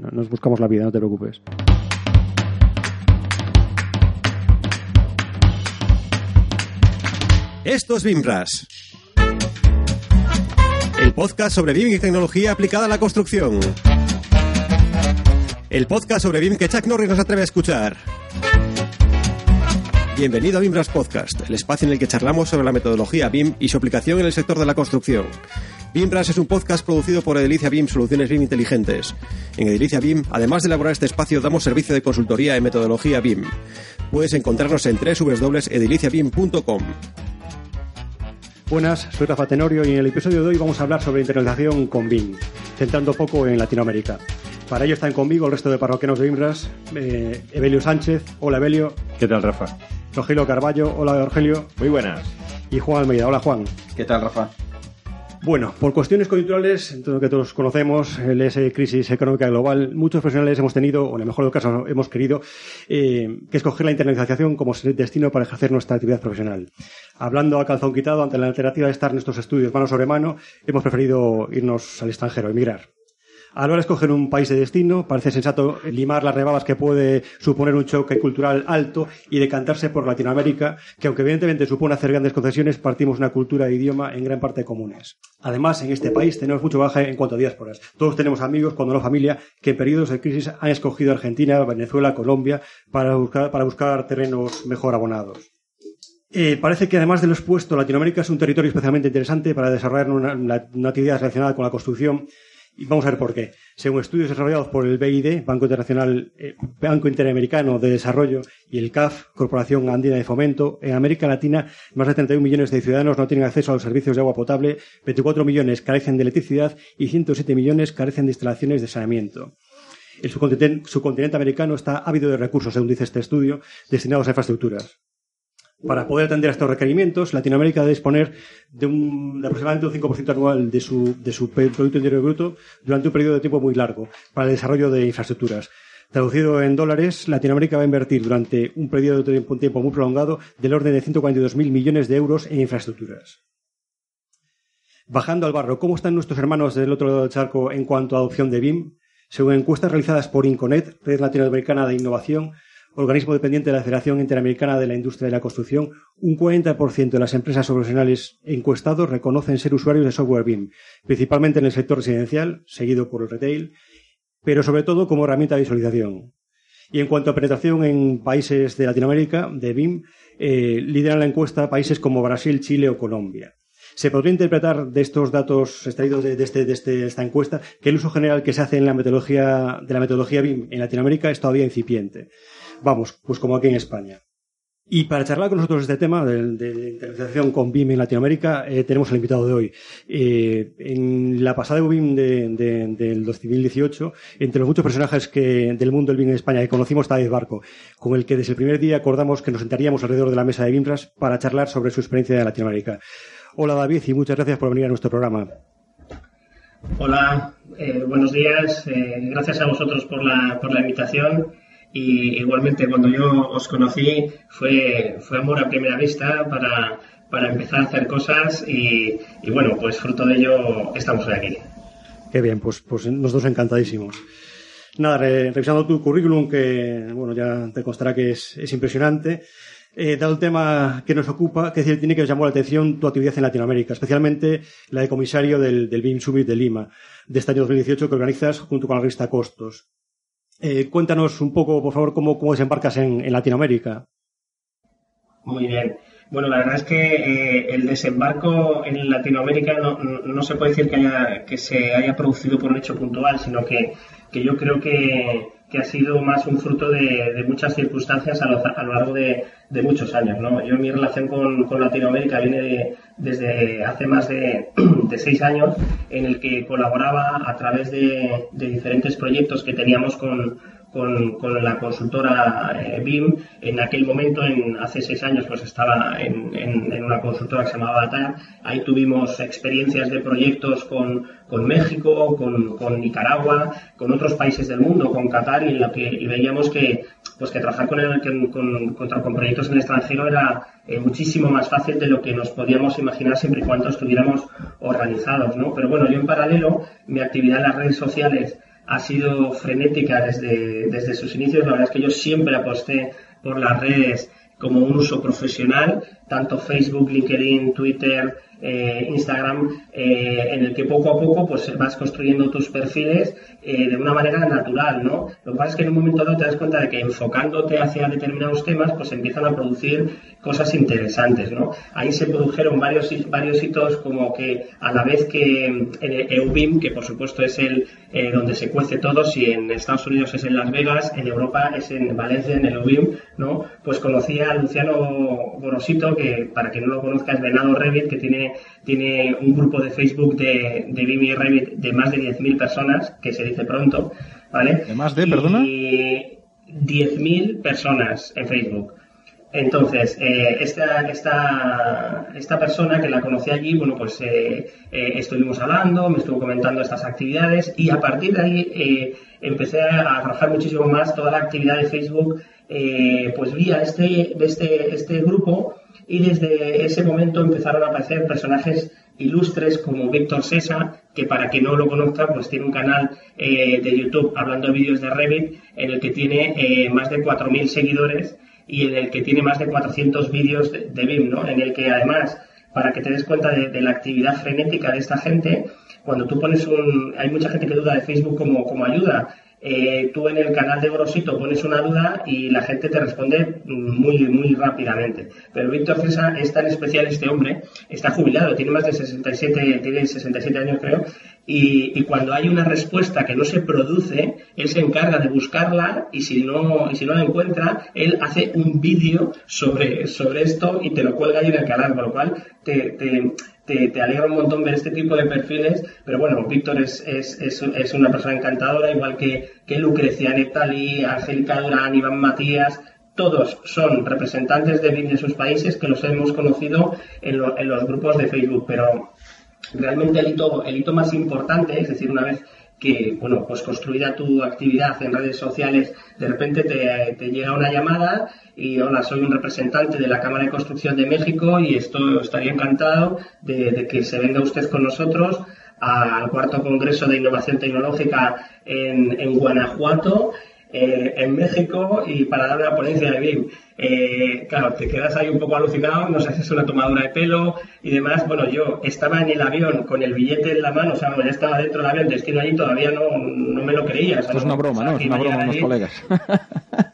Nos buscamos la vida, no te preocupes. Esto es BIMRAS. El podcast sobre BIM y tecnología aplicada a la construcción. El podcast sobre BIM que Chuck Norris nos atreve a escuchar. Bienvenido a BIMRAS Podcast, el espacio en el que charlamos sobre la metodología BIM y su aplicación en el sector de la construcción. BIMRAS es un podcast producido por Edilicia BIM Soluciones BIM Inteligentes. En Edilicia BIM, además de elaborar este espacio, damos servicio de consultoría en metodología BIM. Puedes encontrarnos en www.ediliciabim.com. Buenas, soy Rafa Tenorio y en el episodio de hoy vamos a hablar sobre internalización con BIM, centrando poco en Latinoamérica. Para ello están conmigo el resto de parroquianos de BIMRAS, eh, Evelio Sánchez, hola Evelio. ¿Qué tal, Rafa? Rogelio Carballo, hola Rogelio. Muy buenas. Y Juan Almeida, hola Juan. ¿Qué tal, Rafa? Bueno, por cuestiones coyunturales, entiendo que todos conocemos, el esa crisis económica global, muchos profesionales hemos tenido, o en el mejor de los casos hemos querido, eh, que escoger la internalización como destino para ejercer nuestra actividad profesional. Hablando a calzón quitado ante la alternativa de estar en nuestros estudios mano sobre mano, hemos preferido irnos al extranjero, emigrar. A la hora de escoger un país de destino, parece sensato limar las rebabas que puede suponer un choque cultural alto y decantarse por Latinoamérica, que aunque evidentemente supone hacer grandes concesiones, partimos una cultura e idioma en gran parte comunes. Además, en este país tenemos mucho baja en cuanto a diásporas. Todos tenemos amigos, cuando no familia, que en periodos de crisis han escogido Argentina, Venezuela, Colombia, para buscar, para buscar terrenos mejor abonados. Eh, parece que además de lo expuesto, Latinoamérica es un territorio especialmente interesante para desarrollar una actividad relacionada con la construcción y vamos a ver por qué. Según estudios desarrollados por el BID, Banco Internacional, eh, Banco Interamericano de Desarrollo, y el CAF, Corporación Andina de Fomento, en América Latina más de 31 millones de ciudadanos no tienen acceso a los servicios de agua potable, 24 millones carecen de electricidad y 107 millones carecen de instalaciones de saneamiento. El subcontinente, subcontinente americano está ávido de recursos, según dice este estudio, destinados a infraestructuras. Para poder atender a estos requerimientos, Latinoamérica debe disponer de, un, de aproximadamente un 5% anual de su, de su Producto Interior Bruto durante un periodo de tiempo muy largo para el desarrollo de infraestructuras. Traducido en dólares, Latinoamérica va a invertir durante un periodo de tiempo, un tiempo muy prolongado del orden de 142.000 millones de euros en infraestructuras. Bajando al barro, ¿cómo están nuestros hermanos del otro lado del charco en cuanto a adopción de BIM? Según encuestas realizadas por Inconet, Red Latinoamericana de Innovación, organismo dependiente de la Federación Interamericana de la Industria de la Construcción, un 40% de las empresas profesionales encuestados reconocen ser usuarios de software BIM, principalmente en el sector residencial, seguido por el retail, pero sobre todo como herramienta de visualización. Y en cuanto a penetración en países de Latinoamérica, de BIM, eh, lideran la encuesta países como Brasil, Chile o Colombia. Se podría interpretar de estos datos extraídos de, este, de, este, de, esta encuesta que el uso general que se hace en la metodología, de la metodología BIM en Latinoamérica es todavía incipiente. Vamos, pues como aquí en España. Y para charlar con nosotros este tema de, de internalización con BIM en Latinoamérica, eh, tenemos al invitado de hoy. Eh, en la pasada BIM de, de, del 2018, entre los muchos personajes que, del mundo del BIM en España que conocimos está David Barco, con el que desde el primer día acordamos que nos sentaríamos alrededor de la mesa de BIMRAS para charlar sobre su experiencia en Latinoamérica. Hola David y muchas gracias por venir a nuestro programa. Hola, eh, buenos días. Gracias a vosotros por la, por la invitación. Y igualmente cuando yo os conocí fue, fue amor a primera vista para, para empezar a hacer cosas y, bueno, pues fruto de ello estamos hoy aquí. Qué bien, pues, pues nosotros encantadísimos. Nada, re, revisando tu currículum, que bueno, ya te constará que es, es impresionante. Eh, dado el tema que nos ocupa, que decir, tiene que llamó la atención tu actividad en Latinoamérica, especialmente la de comisario del, del BIM Summit de Lima, de este año 2018, que organizas junto con la revista Costos. Eh, cuéntanos un poco, por favor, cómo, desembarcas en, en, Latinoamérica. Muy bien. Bueno, la verdad es que eh, el desembarco en Latinoamérica no, no, se puede decir que, haya, que se haya producido por un hecho puntual, sino que, que yo creo que, que, ha sido más un fruto de, de muchas circunstancias a lo, a lo largo de, de, muchos años. ¿no? Yo mi relación con, con Latinoamérica viene desde hace más de, de, seis años, en el que colaboraba a través de, de diferentes proyectos que teníamos con con, con la consultora eh, BIM. En aquel momento, en, hace seis años, pues estaba en, en, una consultora que se llamaba Data. Ahí tuvimos experiencias de proyectos con, con México, con, con, Nicaragua, con otros países del mundo, con Qatar, y, en lo que, y veíamos que, pues que trabajar con, el, con, con, proyectos en el extranjero era eh, muchísimo más fácil de lo que nos podíamos imaginar siempre y cuando estuviéramos organizados, ¿no? Pero bueno, yo en paralelo, mi actividad en las redes sociales ha sido frenética desde, desde sus inicios. La verdad es que yo siempre aposté por las redes como un uso profesional, tanto Facebook, LinkedIn, Twitter, eh, Instagram, eh, en el que poco a poco pues vas construyendo tus perfiles eh, de una manera natural, ¿no? Lo que pasa es que en un momento dado te das cuenta de que enfocándote hacia determinados temas, pues empiezan a producir cosas interesantes, ¿no? Ahí se produjeron varios, varios hitos como que a la vez que en EUBIM, que por supuesto es el donde se cuece todo, si en Estados Unidos es en Las Vegas, en Europa es en Valencia, en el EUBIM, ¿no? Pues conocí a Luciano Gorosito, que para quien no lo conozca es Venado Revit, que tiene tiene, un grupo de Facebook de, de y Revit de más de 10.000 personas, que se dice pronto, ¿vale? ¿De más de, perdona? Y 10.000 personas en Facebook. Entonces, eh, esta, esta, esta persona que la conocí allí, bueno, pues eh, eh, estuvimos hablando, me estuvo comentando estas actividades y a partir de ahí empecé a trabajar muchísimo más toda la actividad de Facebook, pues vía este, este, este grupo y desde ese momento empezaron a aparecer personajes ilustres como Víctor Sesa, que para quien no lo conozca, pues tiene un canal eh, de YouTube hablando de vídeos de Revit, en el que tiene eh, más de 4.000 seguidores y en el que tiene más de 400 vídeos de, BIM, ¿no? En el que además, para que te des cuenta de, la actividad frenética de esta gente, cuando tú pones un... Hay mucha gente que duda de Facebook como, como ayuda, eh, tú en el canal de Grosito pones una duda y la gente te responde muy, muy rápidamente. Pero Víctor César es tan especial este hombre, está jubilado, tiene más de 67, tiene 67 años creo, y, cuando hay una respuesta que no se produce, él se encarga de buscarla y si no, y si no la encuentra, él hace un vídeo sobre, sobre esto y te lo cuelga ahí en el canal, con lo cual te te, alegra un montón ver este tipo de perfiles, pero bueno, Víctor es, es, es, una persona encantadora, igual que, que Lucrecia Netali, Angélica Durán, Iván Matías, todos son representantes de de sus países que los hemos conocido en, en los grupos de Facebook, pero realmente el hito, el hito más importante, es decir, una vez que, bueno, pues construida tu actividad en redes sociales, de repente te, llega una llamada y hola, soy un representante de la Cámara de Construcción de México y esto estaría encantado de, que se venga usted con nosotros al cuarto Congreso de Innovación Tecnológica en, en Guanajuato, eh, en México, y para dar una ponencia de BIM. Eh, claro, te quedas ahí un poco alucinado, nos haces una tomadura de pelo y demás. Bueno, yo estaba en el avión con el billete en la mano, o sea, ya estaba dentro del avión, destino allí, todavía no, no me lo creía. Esto es una broma, ¿no? Es una broma los colegas.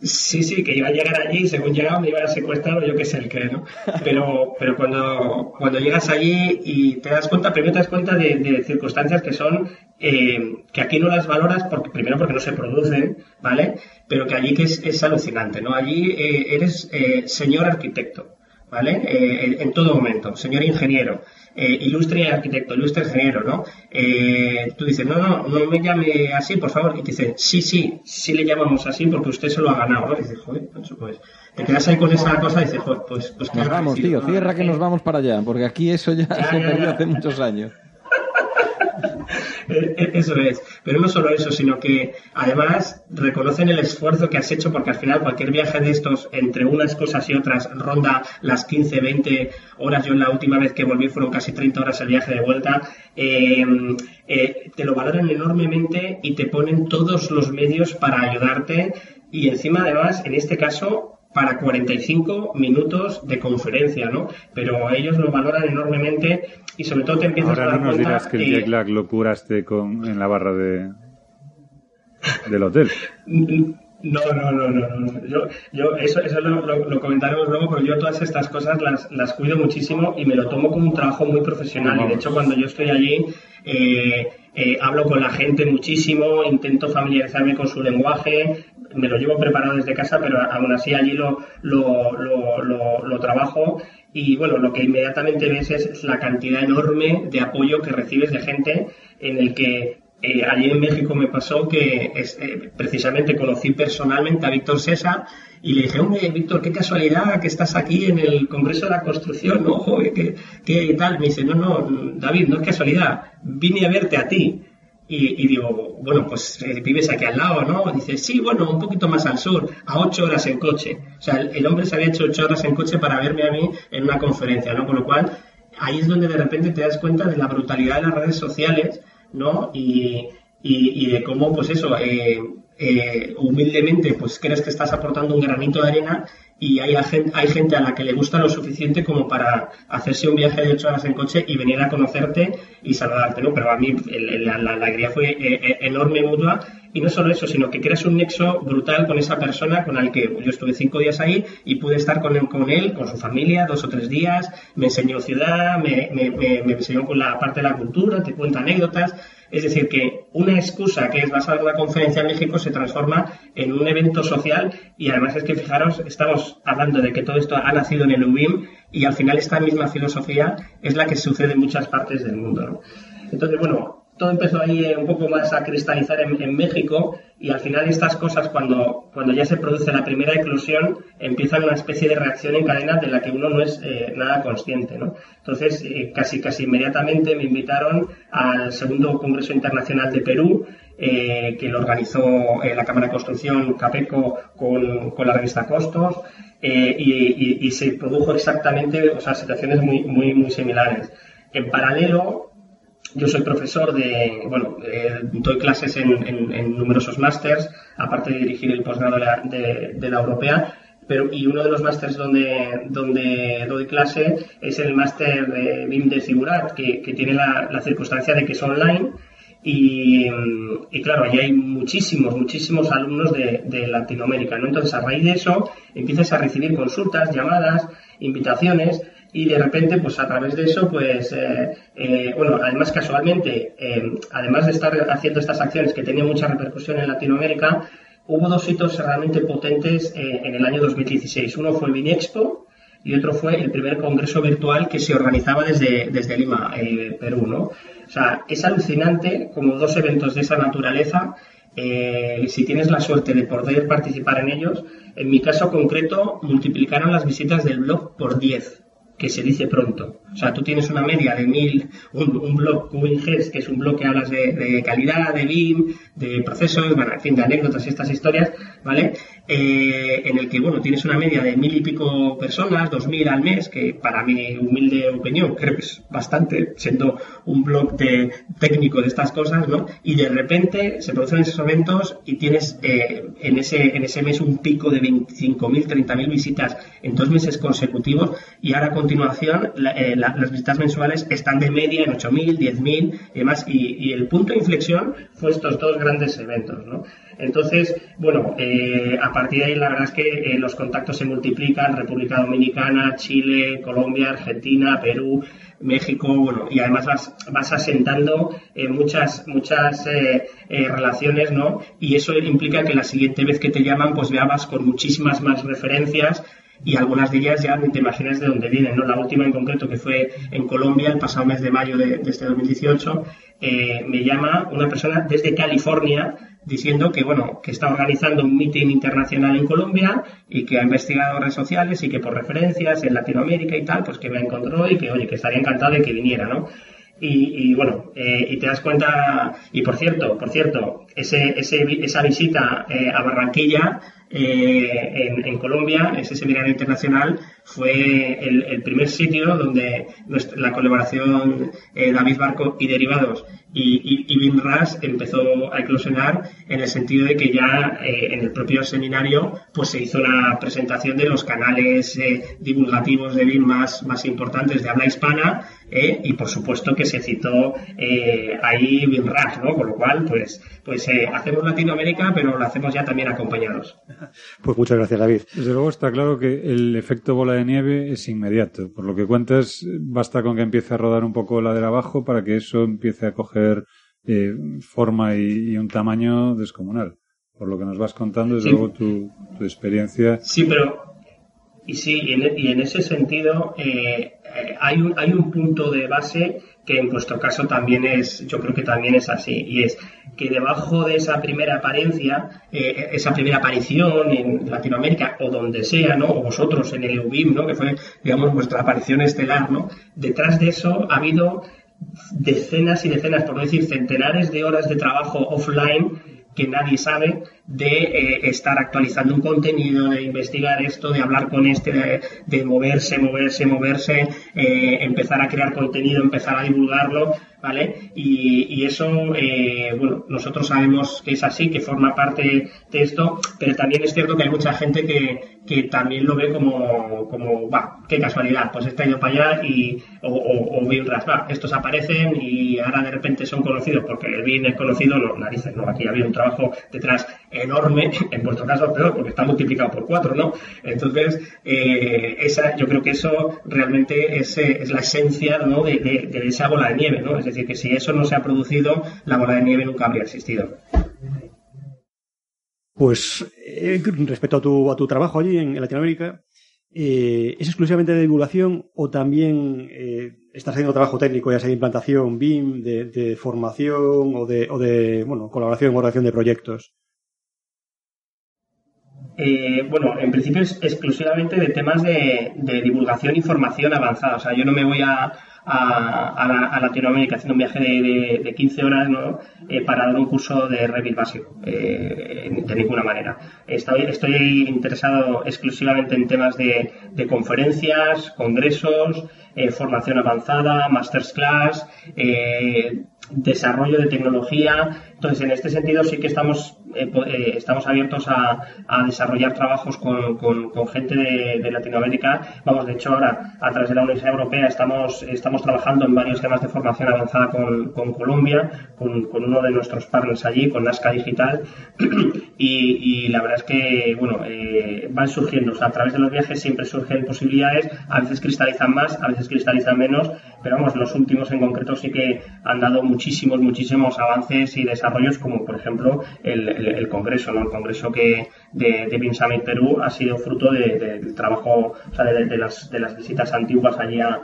Sí, sí, que iba a llegar allí, según llegaba me iban a secuestrar o yo qué sé el qué, ¿no? Pero, pero cuando, cuando llegas allí y te das cuenta, primero te das cuenta de, circunstancias que son, eh, que aquí no las valoras, porque primero porque no se producen, ¿vale? Pero que allí que es, es alucinante, ¿no? Allí eh, eres eh, señor arquitecto, ¿vale? en todo momento, señor ingeniero eh, ilustre arquitecto, ilustre ingeniero, ¿no? Eh, tú dices, no, no, no me llame así, por favor. Y te dicen, sí, sí, sí le llamamos así porque usted se lo ha ganado, ¿no? Y dices, joder, pues, te quedas ahí con esa cosa y dices, joder, pues, pues Nos vamos, tío, cierra que nos vamos para allá, porque aquí eso ya, se perdió hace muchos años. Eh, eso es. Pero no solo eso, sino que además reconocen el esfuerzo que has hecho porque al final cualquier viaje de estos, entre unas cosas y otras, ronda las 15, 20 horas. Yo la última vez que volví fueron casi 30 horas el viaje de vuelta. Em, eh, te lo valoran enormemente y te ponen todos los medios para ayudarte. Y encima, además, en este caso, para 45 minutos de conferencia, ¿no? Pero ellos lo valoran enormemente y sobre todo te empiezas a dar no nos dirás que el jet lag lo curaste con, en la barra de, del hotel. No, no, no, no, no. Yo, yo eso, eso lo, comentaremos luego, pero yo todas estas cosas las, las cuido muchísimo y me lo tomo como un trabajo muy profesional. Y de hecho, cuando yo estoy allí, eh, eh, hablo con la gente muchísimo, intento familiarizarme con su lenguaje, me lo llevo preparado desde casa, pero aún así allí lo, lo, lo, trabajo y bueno, lo que inmediatamente ves es la cantidad enorme de apoyo que recibes de gente en el que eh, allí en México me pasó que eh, precisamente conocí personalmente a Víctor Sesa y le dije, hombre, Víctor, qué casualidad que estás aquí en el Congreso de la Construcción, ¿no? Joder, ¿qué, qué tal? Me dice, no, no, David, no es casualidad, vine a verte a ti. Y, digo, bueno, pues eh, vives aquí al lado, ¿no? Dice, sí, bueno, un poquito más al sur, a ocho horas en coche. O sea, el, hombre se había hecho ocho horas en coche para verme a mí en una conferencia, ¿no? Con lo cual, ahí es donde de repente te das cuenta de la brutalidad de las redes sociales, ¿no? Y, y, de cómo, pues eso, eh, eh, humildemente, pues crees que estás aportando un granito de arena y hay, hay gente a la que le gusta lo suficiente como para hacerse un viaje de ocho horas en coche y venir a conocerte y saludarte, ¿no? Pero a mí la, alegría fue eh, eh, enorme, mutua, y no solo eso, sino que creas un nexo brutal con esa persona con la que yo estuve cinco días ahí y pude estar con él, con, él, con su familia, dos o tres días, me enseñó ciudad, me, me, me enseñó con la parte de la cultura, te cuenta anécdotas, es decir, que una excusa que es basada en la conferencia en México se transforma en un evento social y además es que fijaros, estamos hablando de que todo esto ha nacido en el UBIM y al final esta misma filosofía es la que sucede en muchas partes del mundo. Entonces, bueno, todo empezó ahí eh, un poco más a cristalizar en, México y al final estas cosas cuando, cuando ya se produce la primera eclosión empiezan una especie de reacción en cadena de la que uno no es eh, nada consciente. ¿no? Entonces eh, casi casi inmediatamente me invitaron al segundo Congreso Internacional de Perú que lo organizó la Cámara de Construcción Capeco con, con la revista Costos y, y, se produjo exactamente o sea, situaciones muy, muy, muy similares. En paralelo, yo soy profesor de, bueno, doy clases en, numerosos másters, aparte de dirigir el posgrado de, la europea, pero, y uno de los másters donde, donde doy clase es el máster de BIM de Figurat, que, tiene la, circunstancia de que es online. Y, claro, allí hay muchísimos, muchísimos alumnos de, de Latinoamérica, ¿no? Entonces, a raíz de eso, empiezas a recibir consultas, llamadas, invitaciones, y de repente, pues a través de eso, pues, eh, eh, bueno, además casualmente, eh, además de estar haciendo estas acciones que tenían mucha repercusión en Latinoamérica, hubo dos hitos realmente potentes en el año 2016. Uno fue el Vinexpo y otro fue el primer congreso virtual que se organizaba desde, desde Lima, Perú, ¿no? O sea, es alucinante como dos eventos de esa naturaleza si tienes la suerte de poder participar en ellos, en mi caso concreto, multiplicaron las visitas del blog por 10 que se dice pronto. O sea, tú tienes una media de mil, un, blog QinGES, que es un blog que hablas de, calidad, de BIM, de procesos, bueno, en fin, de anécdotas y estas historias, ¿vale? Eh, en el que, bueno, tienes una media de mil y pico personas, dos mil al mes, que para mi humilde opinión creo que es bastante, siendo un blog de, técnico de estas cosas, ¿no? Y de repente se producen esos eventos y tienes eh, en, ese, en ese mes un pico de 25.000, 30.000 visitas en dos meses consecutivos y ahora con continuación, eh, las visitas mensuales están de media en 8.000, 10.000 y demás, y, el punto de inflexión fue estos dos grandes eventos, ¿no? Entonces, bueno, eh, a partir de ahí la verdad es que eh, los contactos se multiplican, República Dominicana, Chile, Colombia, Argentina, Perú, México, bueno, y además vas, vas asentando muchas, muchas relaciones, ¿no? Y eso implica que la siguiente vez que te llaman, pues veabas con muchísimas más referencias, y algunas de ellas ya te imaginas de dónde vienen. ¿no? La última en concreto, que fue en Colombia el pasado mes de mayo de, este 2018, eh, me llama una persona desde California diciendo que bueno que está organizando un meeting internacional en Colombia y que ha investigado redes sociales y que por referencias en Latinoamérica y tal pues que me encontró y que oye que estaría encantado de que viniera no y, bueno, eh, y te das cuenta, y por cierto, por cierto, ese, ese, esa visita eh, a Barranquilla eh, en, Colombia, ese seminario internacional, fue el, primer sitio donde la colaboración eh, David Barco y Derivados y, y, empezó a eclosionar en el sentido de que ya eh, en el propio seminario pues se hizo la presentación de los canales divulgativos de BIM más, más importantes de habla hispana y por supuesto que se citó ahí BIMRAS, ¿no? Con lo cual, pues, pues hacemos Latinoamérica, pero lo hacemos ya también acompañados. Pues muchas gracias, David. Desde luego está claro que el efecto bola de nieve es inmediato. Por lo que cuentas, basta con que empiece a rodar un poco la de abajo para que eso empiece a coger eh, forma y, un tamaño descomunal. Por lo que nos vas contando, desde luego tu, experiencia. Sí, pero. Y sí, y en, ese sentido, eh, eh, hay, un, hay un punto de base que en vuestro caso también es, yo creo que también es así, y es que debajo de esa primera apariencia, eh, esa primera aparición en Latinoamérica o donde sea, ¿no? O vosotros en el UBIM, ¿no? Que fue, digamos, vuestra aparición estelar, ¿no? Detrás de eso ha habido decenas y decenas, por no decir centenares de horas de trabajo offline que nadie sabe de eh, estar actualizando un contenido, de investigar esto, de hablar con este, de, moverse, moverse, moverse, eh, empezar a crear contenido, empezar a divulgarlo, ¿vale? Y, eso, eh, bueno, nosotros sabemos que es así, que forma parte de esto, pero también es cierto que hay mucha gente que, que también lo ve como, como, va, qué casualidad, pues está ido para allá y, o, o, o bien va, estos aparecen y ahora de repente son conocidos porque el bien es conocido, no, narices, no, aquí había un trabajo detrás enorme, en vuestro caso peor, porque está multiplicado por cuatro, ¿no? Entonces, eh, esa, yo creo que eso realmente es, eh, es la esencia ¿no? de, de, esa bola de nieve, ¿no? Es decir, que si eso no se ha producido, la bola de nieve nunca habría existido. Pues eh, respecto a tu, a tu trabajo allí en, Latinoamérica, ¿es exclusivamente de divulgación o también estás haciendo trabajo técnico, ya sea de implantación, BIM, de, formación o de, o de bueno, colaboración o relación de proyectos? Eh, bueno, en principio es exclusivamente de temas de, divulgación y formación avanzada. O sea, yo no me voy a, a, Latinoamérica haciendo un viaje de, 15 horas. Eh, para dar un curso de Revit básico, eh, de ninguna manera. Estoy, estoy interesado exclusivamente en temas de, conferencias, congresos, formación avanzada, masters class, desarrollo de tecnología. Entonces, en este sentido sí que estamos, eh, eh, estamos abiertos a, desarrollar trabajos con, gente de, Latinoamérica. Vamos, de hecho, ahora, a través de la Universidad Europea, estamos, estamos trabajando en varios temas de formación avanzada con, Colombia, con, uno de nuestros partners allí, con Nazca Digital. y, la verdad es que, bueno, eh, van surgiendo. a través de los viajes siempre surgen posibilidades. A veces cristalizan más, a veces cristalizan menos. Pero vamos, los últimos en concreto sí que han dado muchísimos, muchísimos avances y desarrollos, como por ejemplo el, Congreso, ¿no? El Congreso que de, de Summit Perú ha sido fruto del trabajo, o sea, de, las, de las visitas antiguas allí a,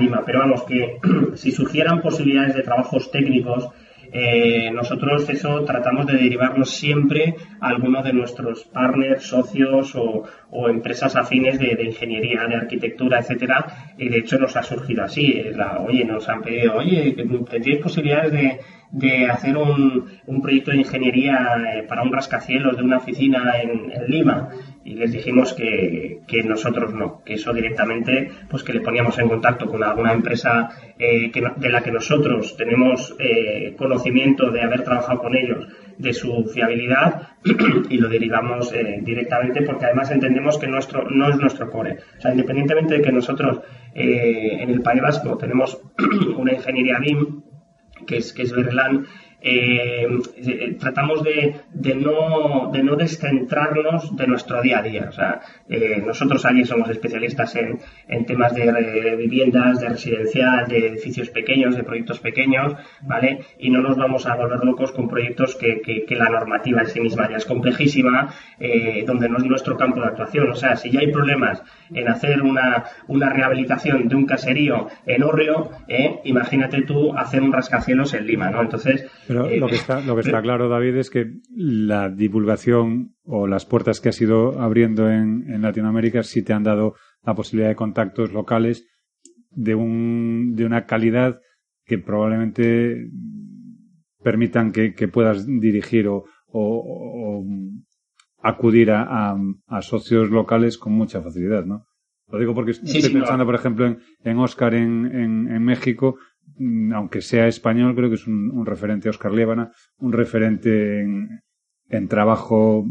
Lima. Pero vamos, que si surgieran posibilidades de trabajos técnicos, eh, nosotros eso tratamos de derivarlo siempre a alguno de nuestros partners, socios o, empresas afines de, ingeniería, de arquitectura, etcétera. Y de hecho nos ha surgido así. oye, nos han pedido, oye, ¿tienes posibilidades de, de hacer un, un, proyecto de ingeniería eh, para un rascacielos de una oficina en, Lima y les dijimos que, que, nosotros no, que eso directamente, pues que le poníamos en contacto con alguna empresa eh, de la que nosotros tenemos eh, conocimiento de haber trabajado con ellos, de su fiabilidad y lo derivamos directamente porque además entendemos que nuestro no es nuestro core. O sea, independientemente de que nosotros en el País Vasco tenemos una ingeniería BIM, que es, que es Berlán, eh, eh, tratamos de, no, de no descentrarnos de nuestro día a día. O sea, eh, nosotros allí somos especialistas en, en temas de, viviendas, de residencial, de edificios pequeños, de proyectos pequeños, ¿vale? Y no nos vamos a volver locos con proyectos que, que, la normativa en sí misma ya es complejísima, donde no es nuestro campo de actuación. O sea, si ya hay problemas en hacer una, una rehabilitación de un caserío en Orrio, imagínate tú hacer un rascacielos en Lima, ¿no? Entonces, pero lo que está, lo que está claro, David, es que la divulgación o las puertas que has ido abriendo en, en Latinoamérica sí te han dado la posibilidad de contactos locales de, un, de una calidad que probablemente permitan que, que puedas dirigir o, o, acudir a, a, socios locales con mucha facilidad, ¿no? Lo digo porque estoy pensando, por ejemplo, en, en Oscar en, en, en, México, aunque sea español, creo que es un, un referente, Oscar Liébana, un referente en, en, trabajo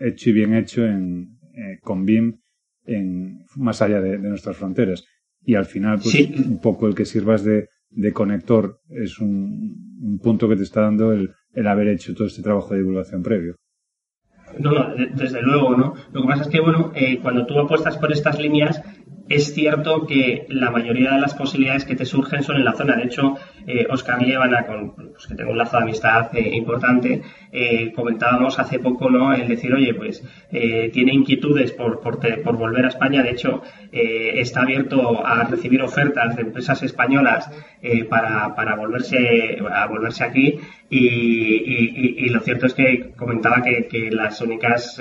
hecho y bien hecho en, eh, con BIM en, más allá de, de, nuestras fronteras. Y al final, pues, un poco el que sirvas de, de conector es un, un punto que te está dando el, el haber hecho todo este trabajo de divulgación previo. No, no, desde luego, ¿no? Lo que pasa es que, bueno, eh, cuando tú apuestas por estas líneas, es cierto que la mayoría de las posibilidades que te surgen son en la zona. De hecho, eh, Oscar Lievana, con pues, que tengo un lazo de amistad eh, importante, eh, comentábamos hace poco ¿no? el decir, oye, pues tiene inquietudes por, por, volver a España. De hecho, está abierto a recibir ofertas de empresas españolas para, para volverse, a volverse aquí. Y, y, y, lo cierto es que comentaba que, que las únicas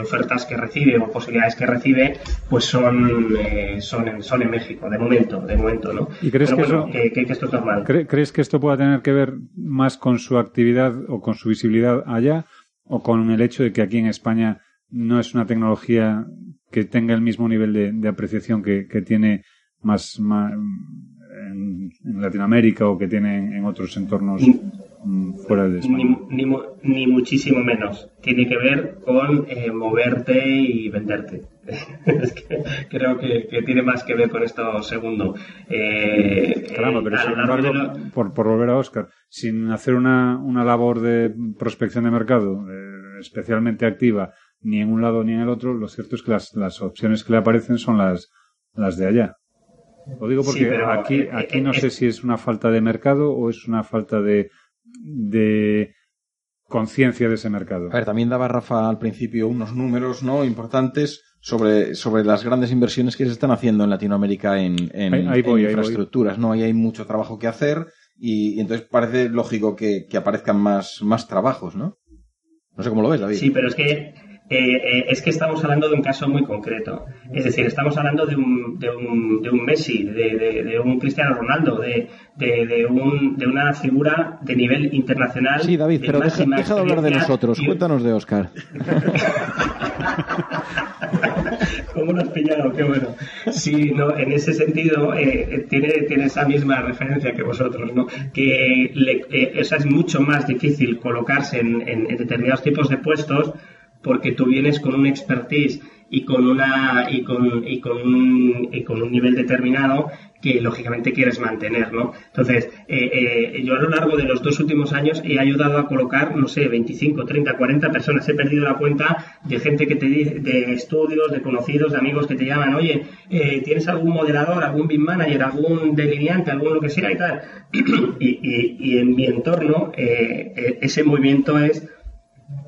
ofertas que recibe o posibilidades que recibe, pues son, eh, son, en, son en México, de momento, de momento, ¿no? ¿Y crees, que, eso, que, que, esto es normal? ¿Crees que esto pueda tener que ver más con su actividad o con su visibilidad allá o con el hecho de que aquí en España no es una tecnología que tenga el mismo nivel de, de apreciación que, que tiene más, más en, en, Latinoamérica o que tiene en, otros entornos mm, fuera de España? Ni, ni, ni, muchísimo menos. Tiene que ver con eh, moverte y venderte. es que creo que, que, tiene más que ver con esto segundo. Eh, Caramba, pero sin embargo, lo... por, por, volver a Oscar, sin hacer una, una labor de prospección de mercado eh, especialmente activa, ni en un lado ni en el otro, lo cierto es que las, las opciones que le aparecen son las, las de allá. Lo digo porque sí, pero, aquí, eh, aquí no eh, sé si es una falta de mercado o es una falta de, de conciencia de ese mercado. A ver, también daba Rafa al principio unos números no importantes sobre, sobre las grandes inversiones que se están haciendo en Latinoamérica en, en, ahí, ahí voy, en infraestructuras. Ahí no, ahí hay mucho trabajo que hacer y, y entonces parece lógico que, que, aparezcan más, más trabajos, ¿no? No sé cómo lo ves, David. Sí, pero es que eh, eh, es que estamos hablando de un caso muy concreto. Es decir, estamos hablando de un, de un, de un Messi, de, de, de, un Cristiano Ronaldo, de, de, un, de una figura de nivel internacional. Sí, David, pero deja, deja de hablar de nosotros. Y... Cuéntanos de Oscar. ¿Cómo lo has pillado? Qué bueno. Sí, no, en ese sentido eh, tiene, tiene esa misma referencia que vosotros, ¿no? Que le, eh, es mucho más difícil colocarse en, en, en determinados tipos de puestos porque tú vienes con un expertise y con una y con, y con, un, y con un nivel determinado que lógicamente quieres mantener, ¿no? Entonces, eh, eh, yo a lo largo de los dos últimos años he ayudado a colocar, no sé, 25, 30, 40 personas. He perdido la cuenta de gente que te dice, de estudios, de conocidos, de amigos que te llaman, oye, eh, ¿tienes algún moderador, algún BIM manager, algún delineante, algún lo que sea y tal? y, y, en mi entorno, ese movimiento es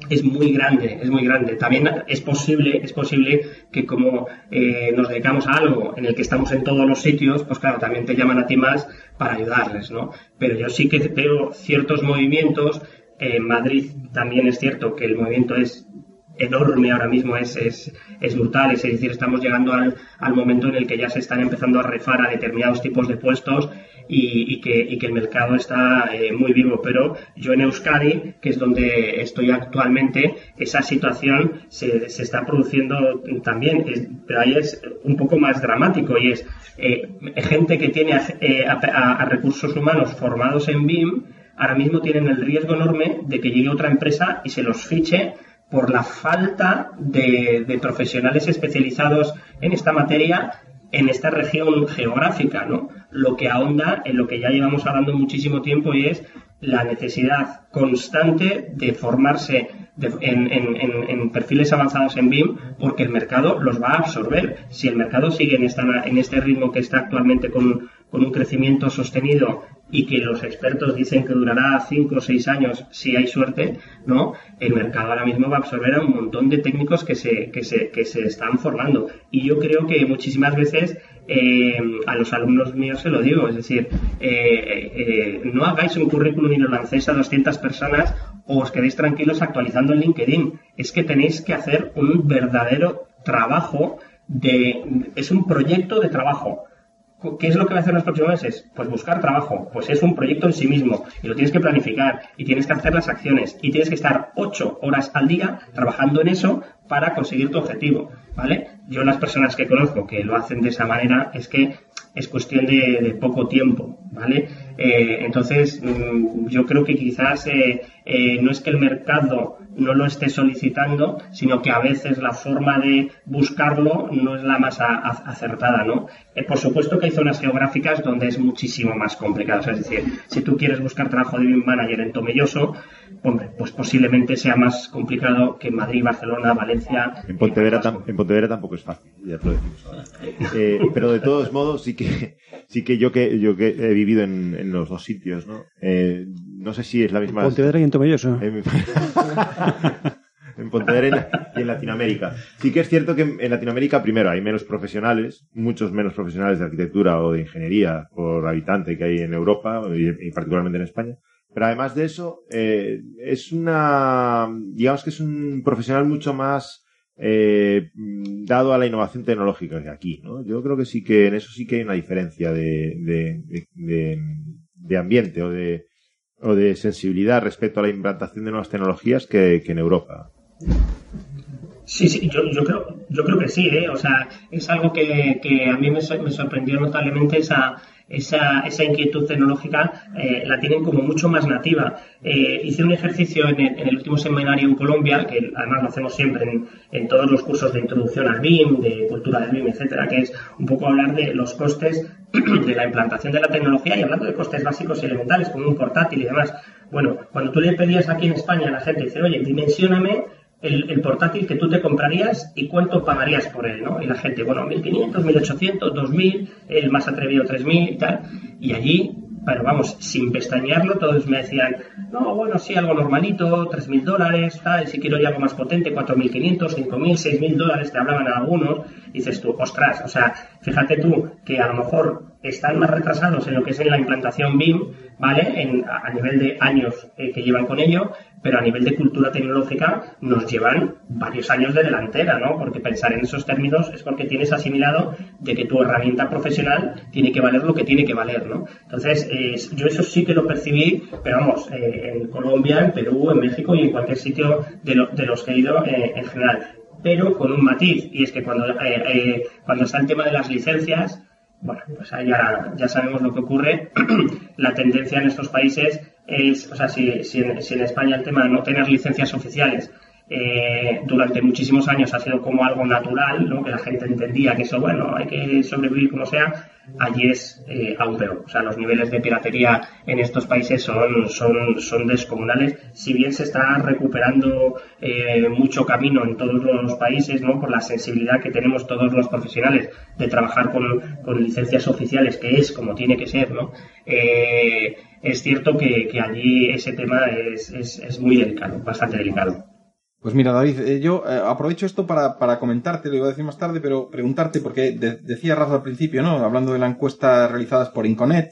es muy grande, es muy grande. También es posible, es posible que como eh, nos dedicamos a algo en el que estamos en todos los sitios, pues claro, también te llaman a ti más para ayudarles, ¿no? Pero yo sí que veo ciertos movimientos. En Madrid también es cierto que el movimiento es enorme ahora mismo, es, es, es brutal, es decir, estamos llegando al, al momento en el que ya se están empezando a refar a determinados tipos de puestos y, y, que, y que, el mercado está eh, muy vivo. Pero yo en Euskadi, que es donde estoy actualmente, esa situación se, se está produciendo también, pero ahí es un poco más dramático y es eh, gente que tiene eh, a, recursos humanos formados en BIM, ahora mismo tienen el riesgo enorme de que llegue otra empresa y se los fiche por la falta de, profesionales especializados en esta materia en esta región geográfica, ¿no? Lo que ahonda en lo que ya llevamos hablando muchísimo tiempo y es la necesidad constante de formarse de, en, en, en, perfiles avanzados en BIM porque el mercado los va a absorber. Si el mercado sigue en, esta, en este ritmo que está actualmente con, con un crecimiento sostenido y que los expertos dicen que durará cinco o seis años si hay suerte, ¿no? El mercado ahora mismo va a absorber a un montón de técnicos que se, que se, que se están formando. Y yo creo que muchísimas veces eh, a los alumnos míos se lo digo, es decir, eh, eh, no hagáis un currículum lancéis a 200 personas o os quedéis tranquilos actualizando en LinkedIn. Es que tenéis que hacer un verdadero trabajo de, es un proyecto de trabajo ¿Qué es lo que va a hacer en los próximos meses? Pues buscar trabajo. Pues es un proyecto en sí mismo y lo tienes que planificar y tienes que hacer las acciones y tienes que estar ocho horas al día trabajando en eso para conseguir tu objetivo, ¿vale? Yo las personas que conozco que lo hacen de esa manera es que es cuestión de, poco tiempo, ¿vale? Eh, entonces, mm, yo creo que quizás eh, eh, no es que el mercado no lo esté solicitando, sino que a veces la forma de buscarlo no es la más acertada, ¿no? por supuesto que hay zonas geográficas donde es muchísimo más complicado. es decir, si tú quieres buscar trabajo de BIM Manager en Tomelloso, hombre, pues posiblemente sea más complicado que en Madrid, Barcelona, Valencia. En Pontevedra, en tampoco es fácil, ya lo decimos ahora. pero de todos modos, sí que, sí que yo que, yo que he vivido en, los dos sitios, ¿no? No sé si es la misma. Pontevedra y en Tomelloso. en Pontevedra y en Latinoamérica. Sí que es cierto que en Latinoamérica, primero, hay menos profesionales, muchos menos profesionales de arquitectura o de ingeniería por habitante que hay en Europa y, particularmente en España. Pero además de eso, eh, es una, digamos que es un profesional mucho más eh, dado a la innovación tecnológica que aquí, ¿no? Yo creo que sí que en eso sí que hay una diferencia de, de ambiente o de, o de sensibilidad respecto a la implantación de nuevas tecnologías que, en Europa. Sí, sí, yo, yo, creo, yo creo que sí, ¿eh? o sea, es algo que, que a mí me, me sorprendió notablemente esa, esa, esa inquietud tecnológica eh, la tienen como mucho más nativa. Eh, hice un ejercicio en el, último seminario en Colombia, que además lo hacemos siempre en, en, todos los cursos de introducción al BIM, de cultura del BIM, etcétera, que es un poco hablar de los costes de la implantación de la tecnología y hablando de costes básicos y elementales, como un portátil y demás. Bueno, cuando tú le pedías aquí en España a la gente, dice, oye, dimensioname el, portátil que tú te comprarías y cuánto pagarías por él, ¿no? Y la gente, bueno, 1500, 1800, 2000, el más atrevido 3000 y tal. Y allí, pero vamos, sin pestañearlo, todos me decían, no, bueno, sí, algo normalito, 3000 dólares, tal, si quiero ya algo más potente, 4500, 5000, 6000 dólares, te hablaban algunos. dices tú, ostras, o sea, fíjate tú que a lo mejor están más retrasados en lo que es en la implantación BIM, ¿vale? En, a, nivel de años eh, que llevan con ello, pero a nivel de cultura tecnológica nos llevan varios años de delantera, ¿no? Porque pensar en esos términos es porque tienes asimilado de que tu herramienta profesional tiene que valer lo que tiene que valer, ¿no? Entonces, yo eso sí que lo percibí, pero vamos, eh, en Colombia, en Perú, en México y en cualquier sitio de, de los que he ido eh, en general. Pero con un matiz, y es que cuando, cuando está el tema de las licencias, bueno, pues ahí ya, ya sabemos lo que ocurre. la tendencia en estos países es, o sea, si, si, en, si en España el tema de no tener licencias oficiales eh, durante muchísimos años ha sido como algo natural, ¿no? que la gente entendía que eso, bueno, hay que sobrevivir como sea, allí es eh, aún peor. O sea, los niveles de piratería en estos países son, son, son descomunales. Si bien se está recuperando eh, mucho camino en todos los países, ¿no? por la sensibilidad que tenemos todos los profesionales de trabajar con, con licencias oficiales, que es como tiene que ser, ¿no? es cierto que, que, allí ese tema es, es, es muy delicado, bastante delicado. Pues mira, David, eh, yo eh, aprovecho esto para, para comentarte, lo iba a decir más tarde, pero preguntarte, porque decía Rafa al principio, ¿no? Hablando de la encuesta realizadas por Inconet,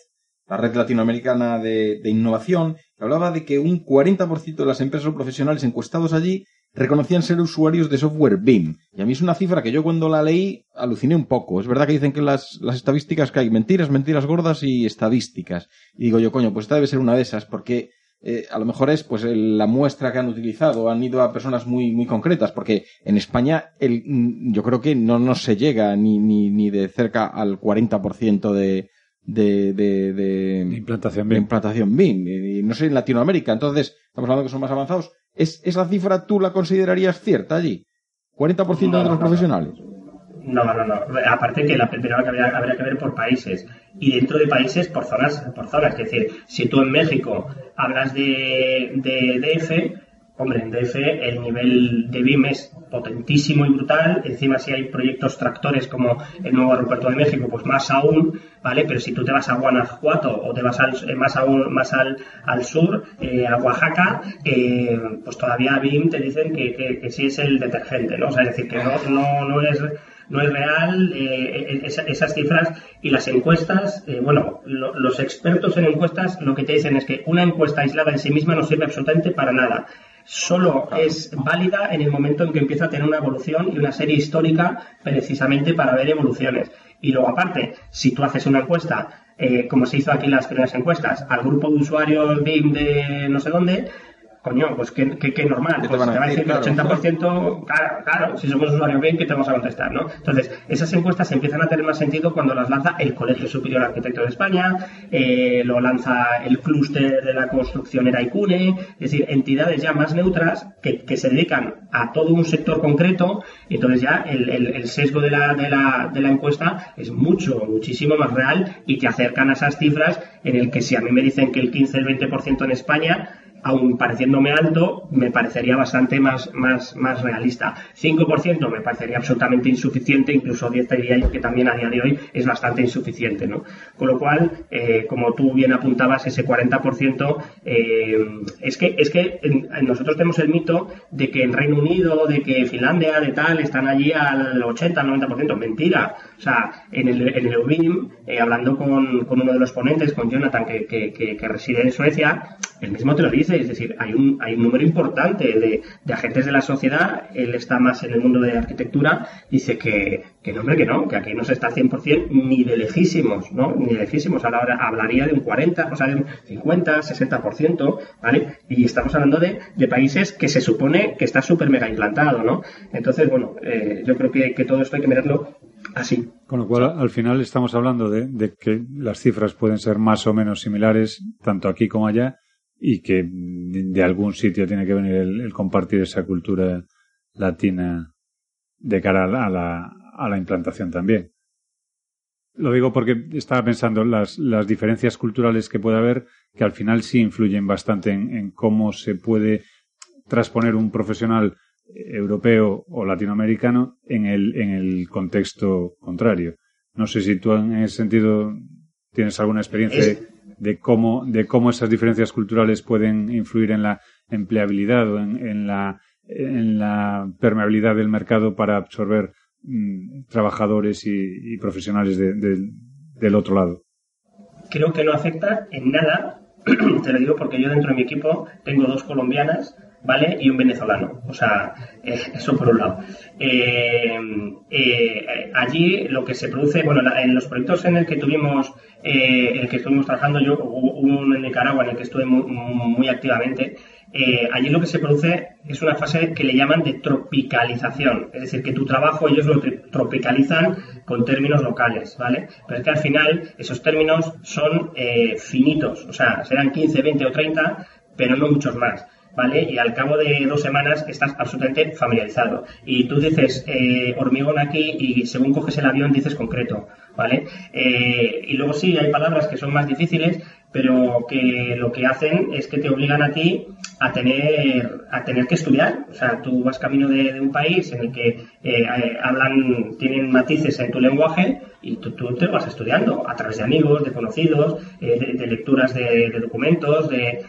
la red latinoamericana de, de innovación, hablaba de que un 40% de las empresas profesionales encuestados allí reconocían ser usuarios de software BIM. Y a mí es una cifra que yo cuando la leí aluciné un poco. Es verdad que dicen que las, las estadísticas que hay mentiras, mentiras gordas y estadísticas. Y digo yo, coño, pues esta debe ser una de esas, porque eh, a lo mejor es pues la muestra que han utilizado, han ido a personas muy, muy concretas, porque en España el, mm, yo creo que no, no se llega ni, ni, ni de cerca al 40% de, de, de, de, implantación BIM. implantación BIM. Y, no sé, en Latinoamérica, entonces estamos hablando que son más avanzados. ¿Es, ¿Esa cifra tú la considerarías cierta allí? ¿40% de los profesionales? No, no, no. Aparte que la primera que habría, que ver por países y dentro de países por zonas, por zonas. Es decir, si tú en México hablas de, de DF, hombre, en DF el nivel de BIM es potentísimo y brutal. Encima, si hay proyectos tractores como el nuevo aeropuerto de México, pues más aún, ¿vale? Pero si tú te vas a Guanajuato o te vas al, eh, más aún más al, al sur, eh, a Oaxaca, eh, pues todavía BIM te dicen que, que, que, sí es el detergente, ¿no? O sea, es decir, que no, no, no es no es real eh, esas cifras y las encuestas, eh, bueno, los expertos en encuestas lo que te dicen es que una encuesta aislada en sí misma no sirve absolutamente para nada. Solo es válida en el momento en que empieza a tener una evolución y una serie histórica precisamente para ver evoluciones. Y luego, aparte, si tú haces una encuesta, eh, como se hizo aquí en las primeras encuestas, al grupo de usuarios BIM de no sé dónde, coño, pues qué, normal. te pues van a te va a decir? que el Claro. 80%, claro, claro, si somos usuarios bien, ¿qué te vamos a contestar, no? Entonces, esas encuestas empiezan a tener más sentido cuando las lanza el Colegio Superior de Arquitectos de España, eh, lo lanza el clúster de la construcción Eraicune, es decir, entidades ya más neutras que, que se dedican a todo un sector concreto, y entonces ya el, el- el sesgo de la, de, la, de la encuesta es mucho, muchísimo más real y te acercan a esas cifras en el que si a mí me dicen que el 15, el 20% en España, aun pareciéndome alto, me parecería bastante más, más, más realista. 5% me parecería absolutamente insuficiente, incluso 10 te diría yo que también a día de hoy es bastante insuficiente, ¿no? Con lo cual, eh, como tú bien apuntabas, ese 40%, eh, es que, es que nosotros tenemos el mito de que en Reino Unido, de que Finlandia, de tal, están allí al 80, al 90%. Mentira. O sea, en el, en el eh, hablando con, con uno de los ponentes, con Jonathan, que, que- que- que reside en Suecia, él mismo te lo dice, es decir, hay un, hay un número importante de, de agentes de la sociedad, él está más en el mundo de arquitectura, dice que, que no, hombre, que no, que aquí no se está 100% ni de lejísimos, ¿no? Ni de lejísimos, ahora hablaría de un 40, o sea, de un 50, 60%, ¿vale? Y estamos hablando de, de países que se supone que está súper mega implantado, ¿no? Entonces, bueno, eh, yo creo que, que todo esto hay que mirarlo así. Con lo cual, al final estamos hablando de, de que las cifras pueden ser más o menos similares, tanto aquí como allá, y que de, algún sitio tiene que venir el, el compartir esa cultura latina de cara a la, a la, a la implantación también. Lo digo porque estaba pensando las, las diferencias culturales que puede haber, que al final sí influyen bastante en, en cómo se puede transponer un profesional europeo o latinoamericano en el, en el contexto contrario. No sé si tú en ese sentido tienes alguna experiencia Es- de, cómo, de cómo esas diferencias culturales pueden influir en la empleabilidad o en, la, en la permeabilidad del mercado para absorber mm, trabajadores y, y profesionales de- de- del otro lado. creo que no afecta en nada, te lo digo porque yo dentro de mi equipo tengo dos colombianas, ¿vale? Y un venezolano, o sea, eso por un lado. Eh, eh, allí lo que se produce, bueno, en los proyectos en el que tuvimos, eh, el que estuvimos trabajando yo, hubo uno en Nicaragua en el que estuve muy, muy activamente, eh, allí lo que se produce es una fase que le llaman de tropicalización, es decir, que tu trabajo ellos lo tropicalizan con términos locales, ¿vale? Pero es que al final esos términos son finitos, o sea, serán 15, 20 o 30, pero no muchos más. ¿Vale? Y al cabo de dos semanas estás absolutamente familiarizado. Y tú dices eh, hormigón aquí y según coges el avión dices concreto, ¿vale? Eh, y luego sí, hay palabras que son más difíciles, pero que lo que hacen es que te obligan a ti a tener, a tener que estudiar. O sea, tú vas camino de, un país en el que eh, eh, hablan, tienen matices en tu lenguaje y tú, te vas estudiando a través de amigos, de conocidos, eh, de, lecturas de, documentos, de,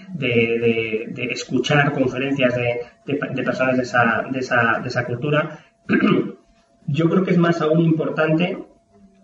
escuchar conferencias de personas de esa, de esa, de esa cultura. Yo creo que es más aún importante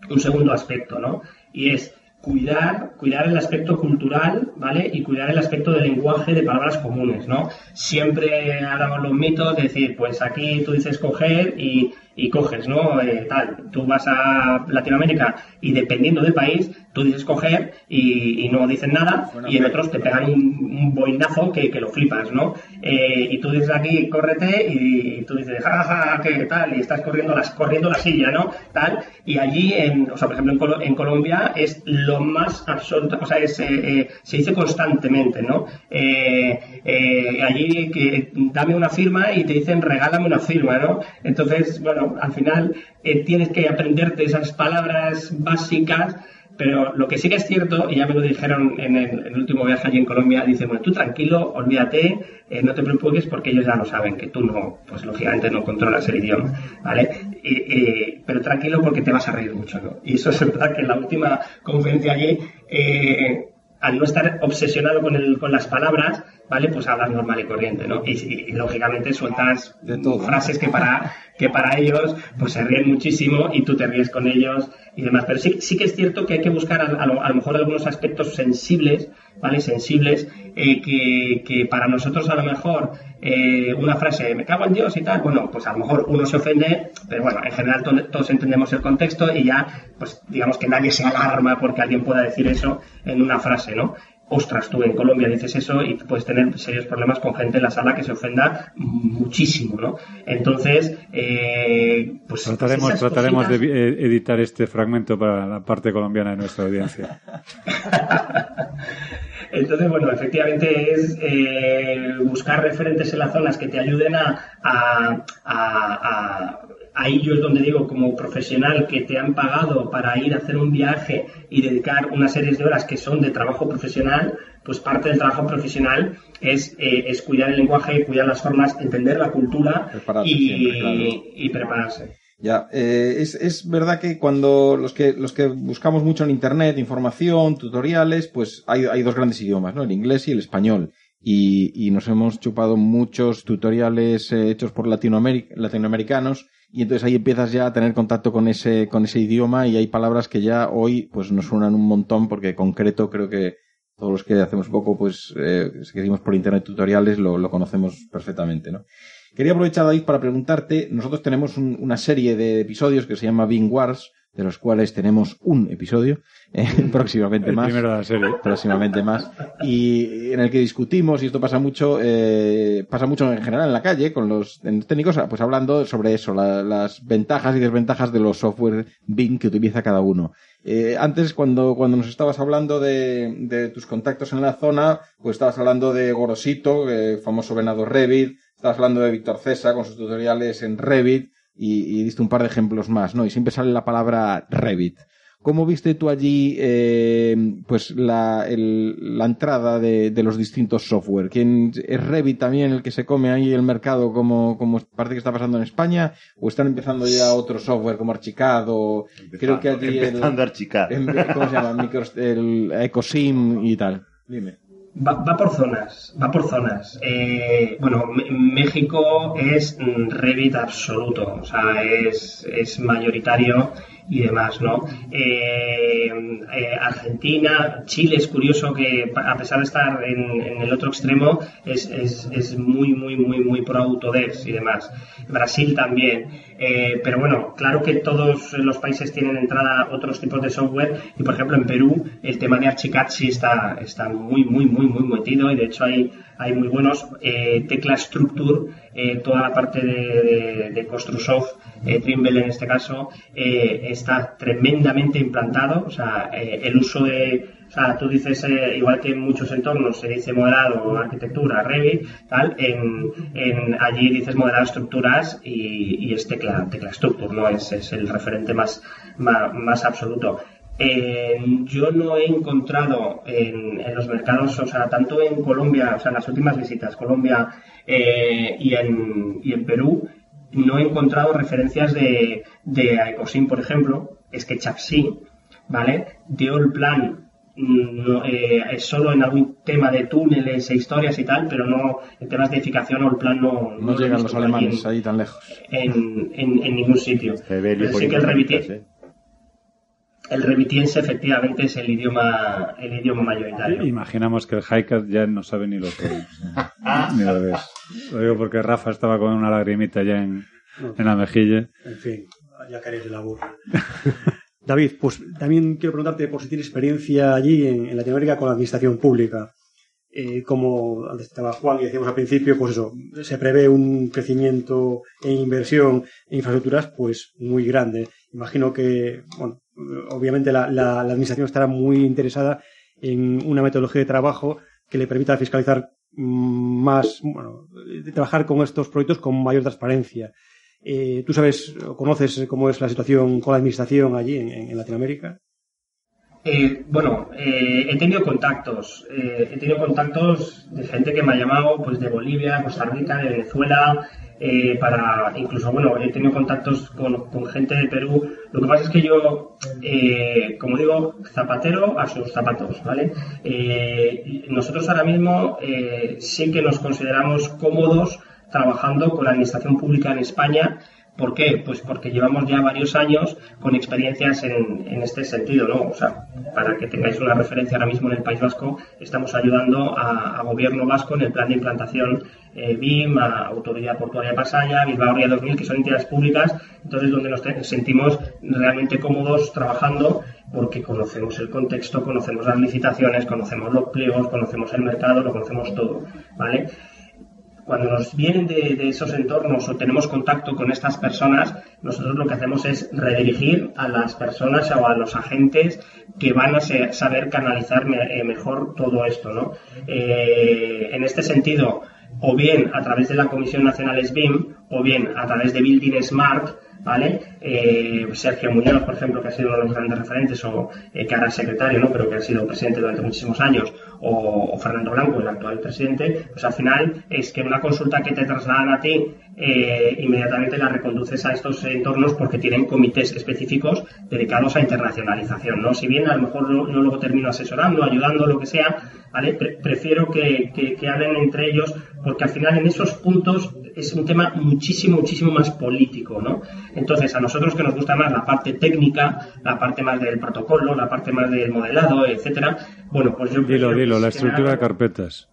un segundo aspecto, ¿no? Y es cuidar, cuidar el aspecto cultural, ¿vale? Y cuidar el aspecto del lenguaje de palabras comunes, ¿no? Siempre hablamos los mitos de decir, pues aquí tú dices coger y, y coges, ¿no? Eh, tal, tú vas a Latinoamérica y dependiendo del país, tú dices coger y, y no dicen nada Bueno, y en otros te pegan un, un boinazo que, que lo flipas, ¿no? Eh, y tú dices aquí, córrete y, tú dices, jajaja, ¿qué tal? Y estás corriendo, las, corriendo la silla, ¿no? Tal. Y allí, en, o sea, por ejemplo, en, Colo- en Colombia es lo más absoluto, o sea, es, eh, eh, se dice constantemente, ¿no? Allí que dame una firma y te dicen regálame una firma, ¿no? Entonces, bueno, al final eh, tienes que aprenderte esas palabras básicas pero lo que sí que es cierto, y ya me lo dijeron en el, último viaje allí en Colombia, dice, bueno, tú tranquilo, olvídate, eh, no te preocupes porque ellos ya lo saben, que tú no, pues lógicamente no controlas el idioma, ¿vale? Pero tranquilo porque te vas a reír mucho, ¿no? Y eso es verdad que en la última conferencia allí, eh, al no estar obsesionado con, el, con las palabras, ¿vale? Pues hablas normal y corriente, ¿no? Y, lógicamente sueltas frases que para, que para ellos pues se ríen muchísimo y tú te ríes con ellos y demás. Pero sí, sí que es cierto que hay que buscar a, lo, mejor algunos aspectos sensibles, ¿vale? Sensibles, eh, que, que, para nosotros a lo mejor eh, una frase, me cago en Dios y tal, bueno, pues a lo mejor uno se ofende, pero bueno, en general todos entendemos el contexto y ya, pues digamos que nadie se alarma porque alguien pueda decir eso en una frase, ¿no? Ostras, tú en Colombia dices eso y puedes tener serios problemas con gente en la sala que se ofenda muchísimo, ¿no? Entonces, eh, pues... Trataremos, trataremos de editar este fragmento para la parte colombiana de nuestra audiencia. Entonces, bueno, efectivamente es eh, buscar referentes en las zonas que te ayuden a, a, ahí yo es donde digo, como profesional que te han pagado para ir a hacer un viaje y dedicar una serie de horas que son de trabajo profesional, pues parte del trabajo profesional es, eh, es cuidar el lenguaje, cuidar las formas, entender la cultura y, prepararse. Ya, eh, es, es, verdad que cuando los que los que buscamos mucho en internet información, tutoriales, pues hay, hay dos grandes idiomas, ¿no? El inglés y el español. Y, y nos hemos chupado muchos tutoriales eh, hechos por latinoamericanos y entonces ahí empiezas ya a tener contacto con ese, con ese idioma y hay palabras que ya hoy pues nos suenan un montón porque concreto creo que todos los que hacemos poco pues eh, seguimos por internet tutoriales lo, lo conocemos perfectamente, ¿no? Quería aprovechar, David, para preguntarte, nosotros tenemos una serie de episodios que se llama Bing Wars, de los cuales tenemos un episodio, eh, próximamente más. Primero de la serie. Próximamente más. Y en el que discutimos, y esto pasa mucho, eh, pasa mucho en general en la calle, con los técnicos, pues hablando sobre eso, las ventajas y desventajas de los software Bing que utiliza cada uno. Eh, antes, cuando, cuando nos estabas hablando de, de tus contactos en la zona, pues estabas hablando de Gorosito, el famoso venado Revit, estabas hablando de Víctor César con sus tutoriales en Revit, y, y, diste un par de ejemplos más, ¿no? Y siempre sale la palabra Revit. ¿Cómo viste tú allí eh, pues la, el, la entrada de, de, los distintos software? ¿Quién, ¿Es Revit también el que se come ahí el mercado como, como parece que está pasando en España? ¿O están empezando ya otros software como Archicad o creo que allí empezando el, Archicad. ¿Cómo se llama? el EcoSim y tal. Dime. Va, por zonas, va por zonas. Eh, bueno, México es Revit absoluto, o sea, es, es mayoritario y demás, ¿no? Eh, eh, Argentina, Chile es curioso que a pesar de estar en, el otro extremo es, es, es, muy, muy, muy, muy pro Autodesk y demás. Brasil también. Eh, pero bueno, claro que todos los países tienen entrada otros tipos de software y por ejemplo en Perú el tema de Archicad sí está, está muy, muy, muy, muy metido y de hecho hay, hay muy buenos. Eh, Tecla Structure, eh, toda la parte de, de, Construsoft, Trimble en este caso, está tremendamente implantado. O sea, el uso de o sea, tú dices, eh, igual que en muchos entornos se dice modelado, arquitectura, Revit, tal, en, en allí dices modelado estructuras y, y es tecla, tecla structure, ¿no? Es, es el referente más, más absoluto. Eh, yo no he encontrado en, en, los mercados, o sea, tanto en Colombia, o sea, en las últimas visitas, Colombia eh, y, en, y en Perú, no he encontrado referencias de, de Ecosim, por ejemplo, SketchUp sí, ¿vale? De Allplan no, eh, es solo en algún tema de túneles e historias y tal, pero no en temas de edificación o el plan no, no, llegan los alemanes ahí tan lejos. En, en, en ningún sitio. Pero sí que el revitiense, el revitiense efectivamente es el idioma el idioma mayoritario. Imaginamos que el Haikat ya no sabe ni lo que ni lo ves. Lo digo porque Rafa estaba con una lagrimita ya en, en la mejilla. En fin, ya caréis de la burra. David, pues también quiero preguntarte por si tienes experiencia allí en, Latinoamérica con la administración pública. Eh, como antes estaba Juan y decíamos al principio, pues eso, se prevé un crecimiento en inversión en infraestructuras pues muy grande. Imagino que, bueno, obviamente la, la, administración estará muy interesada en una metodología de trabajo que le permita fiscalizar más, bueno, trabajar con estos proyectos con mayor transparencia. Eh, ¿Tú sabes o conoces cómo es la situación con la administración allí en, Latinoamérica? Eh, bueno, eh, he tenido contactos. he tenido contactos de gente que me ha llamado pues de Bolivia, Costa Rica, de Venezuela, eh, para incluso, bueno, he tenido contactos con, gente de Perú. Lo que pasa es que yo, eh, como digo, zapatero a sus zapatos, ¿vale? Eh, nosotros ahora mismo sí que nos consideramos cómodos trabajando con la administración pública en España ¿Por qué? Pues porque llevamos ya varios años con experiencias en, este sentido, ¿no? O sea, para que tengáis una referencia ahora mismo en el País Vasco, estamos ayudando a, gobierno vasco en el plan de implantación eh, BIM, a Autoridad Portuaria Pasaya, Bilbao Ría 2000, que son entidades públicas, entonces donde nos sentimos realmente cómodos trabajando porque conocemos el contexto, conocemos las licitaciones, conocemos los pliegos, conocemos el mercado, lo conocemos todo, ¿vale? Cuando nos vienen de, esos entornos o tenemos contacto con estas personas, nosotros lo que hacemos es redirigir a las personas o a los agentes que van a saber canalizar eh, mejor todo esto. ¿no? Eh, en este sentido, o bien a través de la Comisión Nacional SBIM, o bien a través de Building Smart, ¿vale? Eh, Sergio Muñoz, por ejemplo, que ha sido uno de los grandes referentes, o que ahora es secretario, ¿no? Pero que ha sido presidente durante muchísimos años, o, Fernando Blanco, el actual presidente, pues al final es que una consulta que te trasladan a ti, eh, inmediatamente la reconduces a estos entornos porque tienen comités específicos dedicados a internacionalización, ¿no? Si bien a lo mejor yo, luego termino asesorando, ayudando, lo que sea, ¿vale? prefiero que, que, hablen entre ellos porque al final en esos puntos es un tema muchísimo, muchísimo más político, ¿no? Entonces, a nosotros que nos gusta más la parte técnica, la parte más del protocolo, la parte más del modelado, etcétera, bueno, pues yo... Dilo, dilo, la estructura de carpetas.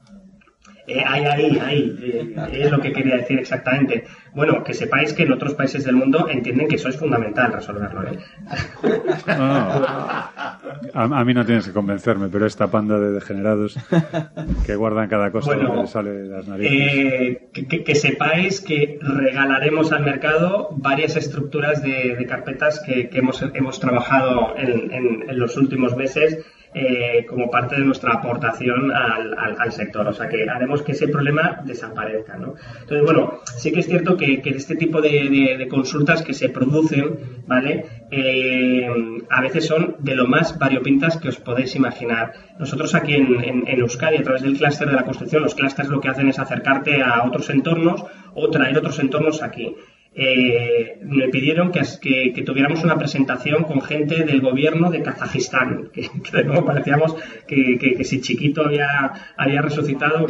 Eh, ahí, ahí, ahí, eh, es lo que quería decir exactamente. Bueno, que sepáis que en otros países del mundo entienden que eso es fundamental resolverlo. ¿eh? a, mí no tienes que convencerme, pero esta panda de degenerados que guardan cada cosa que les sale de las narices. Eh, que, sepáis que regalaremos al mercado varias estructuras de, carpetas que, hemos, hemos trabajado en, en los últimos meses eh, como parte de nuestra aportación al, sector. O sea que haremos que ese problema desaparezca. ¿no? Entonces, bueno, sí que es cierto que, este tipo de, consultas que se producen, ¿vale? Eh, a veces son de lo más variopintas que os podéis imaginar. Nosotros aquí en, en Euskadi, a través del clúster de la construcción, los clústeres lo que hacen es acercarte a otros entornos o traer otros entornos aquí eh, me pidieron que, que, tuviéramos una presentación con gente del gobierno de Kazajistán, que, de nuevo parecíamos que, si Chiquito había, había resucitado,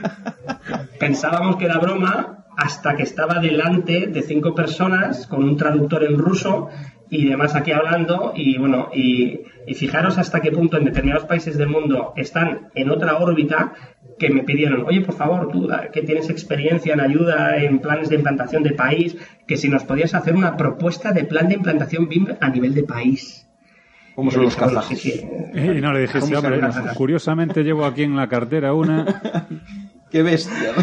pensábamos que era broma hasta que estaba delante de cinco personas con un traductor en ruso y demás aquí hablando y bueno y, y, fijaros hasta qué punto en determinados países del mundo están en otra órbita que me pidieron, oye, por favor, tú que tienes experiencia en ayuda en planes de implantación de país, que si nos podías hacer una propuesta de plan de implantación BIM a nivel de país. ¿Cómo son los kazajos? Y no le dijiste, hombre, curiosamente llevo aquí en la cartera una... ¡Qué bestia!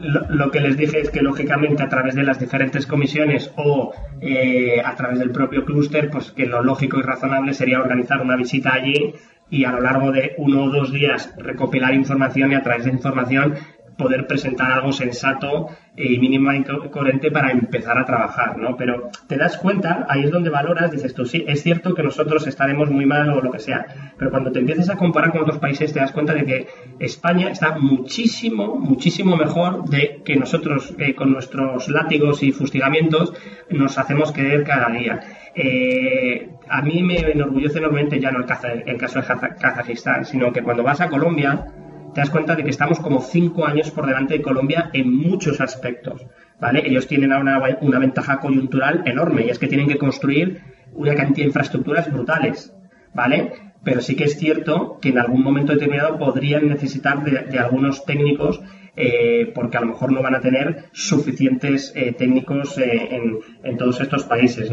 lo, que les dije es que lógicamente a través de las diferentes comisiones o eh, a través del propio clúster, pues que lo lógico y razonable sería organizar una visita allí y a lo largo de uno o dos días recopilar información y a través de información poder presentar algo sensato y y coherente para empezar a trabajar, ¿no? Pero te das cuenta, ahí es donde valoras, dices tú, sí, es cierto que nosotros estaremos muy mal o lo que sea, pero cuando te empiezas a comparar con otros países te das cuenta de que España está muchísimo, muchísimo mejor de que nosotros eh, con nuestros látigos y fustigamientos nos hacemos creer cada día. Eh, a mí me enorgullece enormemente ya no el, el caso de Kazajistán, sino que cuando vas a Colombia, te das cuenta de que estamos como cinco años por delante de Colombia en muchos aspectos. ¿vale? Ellos tienen una, una ventaja coyuntural enorme y es que tienen que construir una cantidad de infraestructuras brutales. ¿vale? Pero sí que es cierto que en algún momento determinado podrían necesitar de, algunos técnicos eh, porque a lo mejor no van a tener suficientes eh, técnicos eh, en, todos estos países.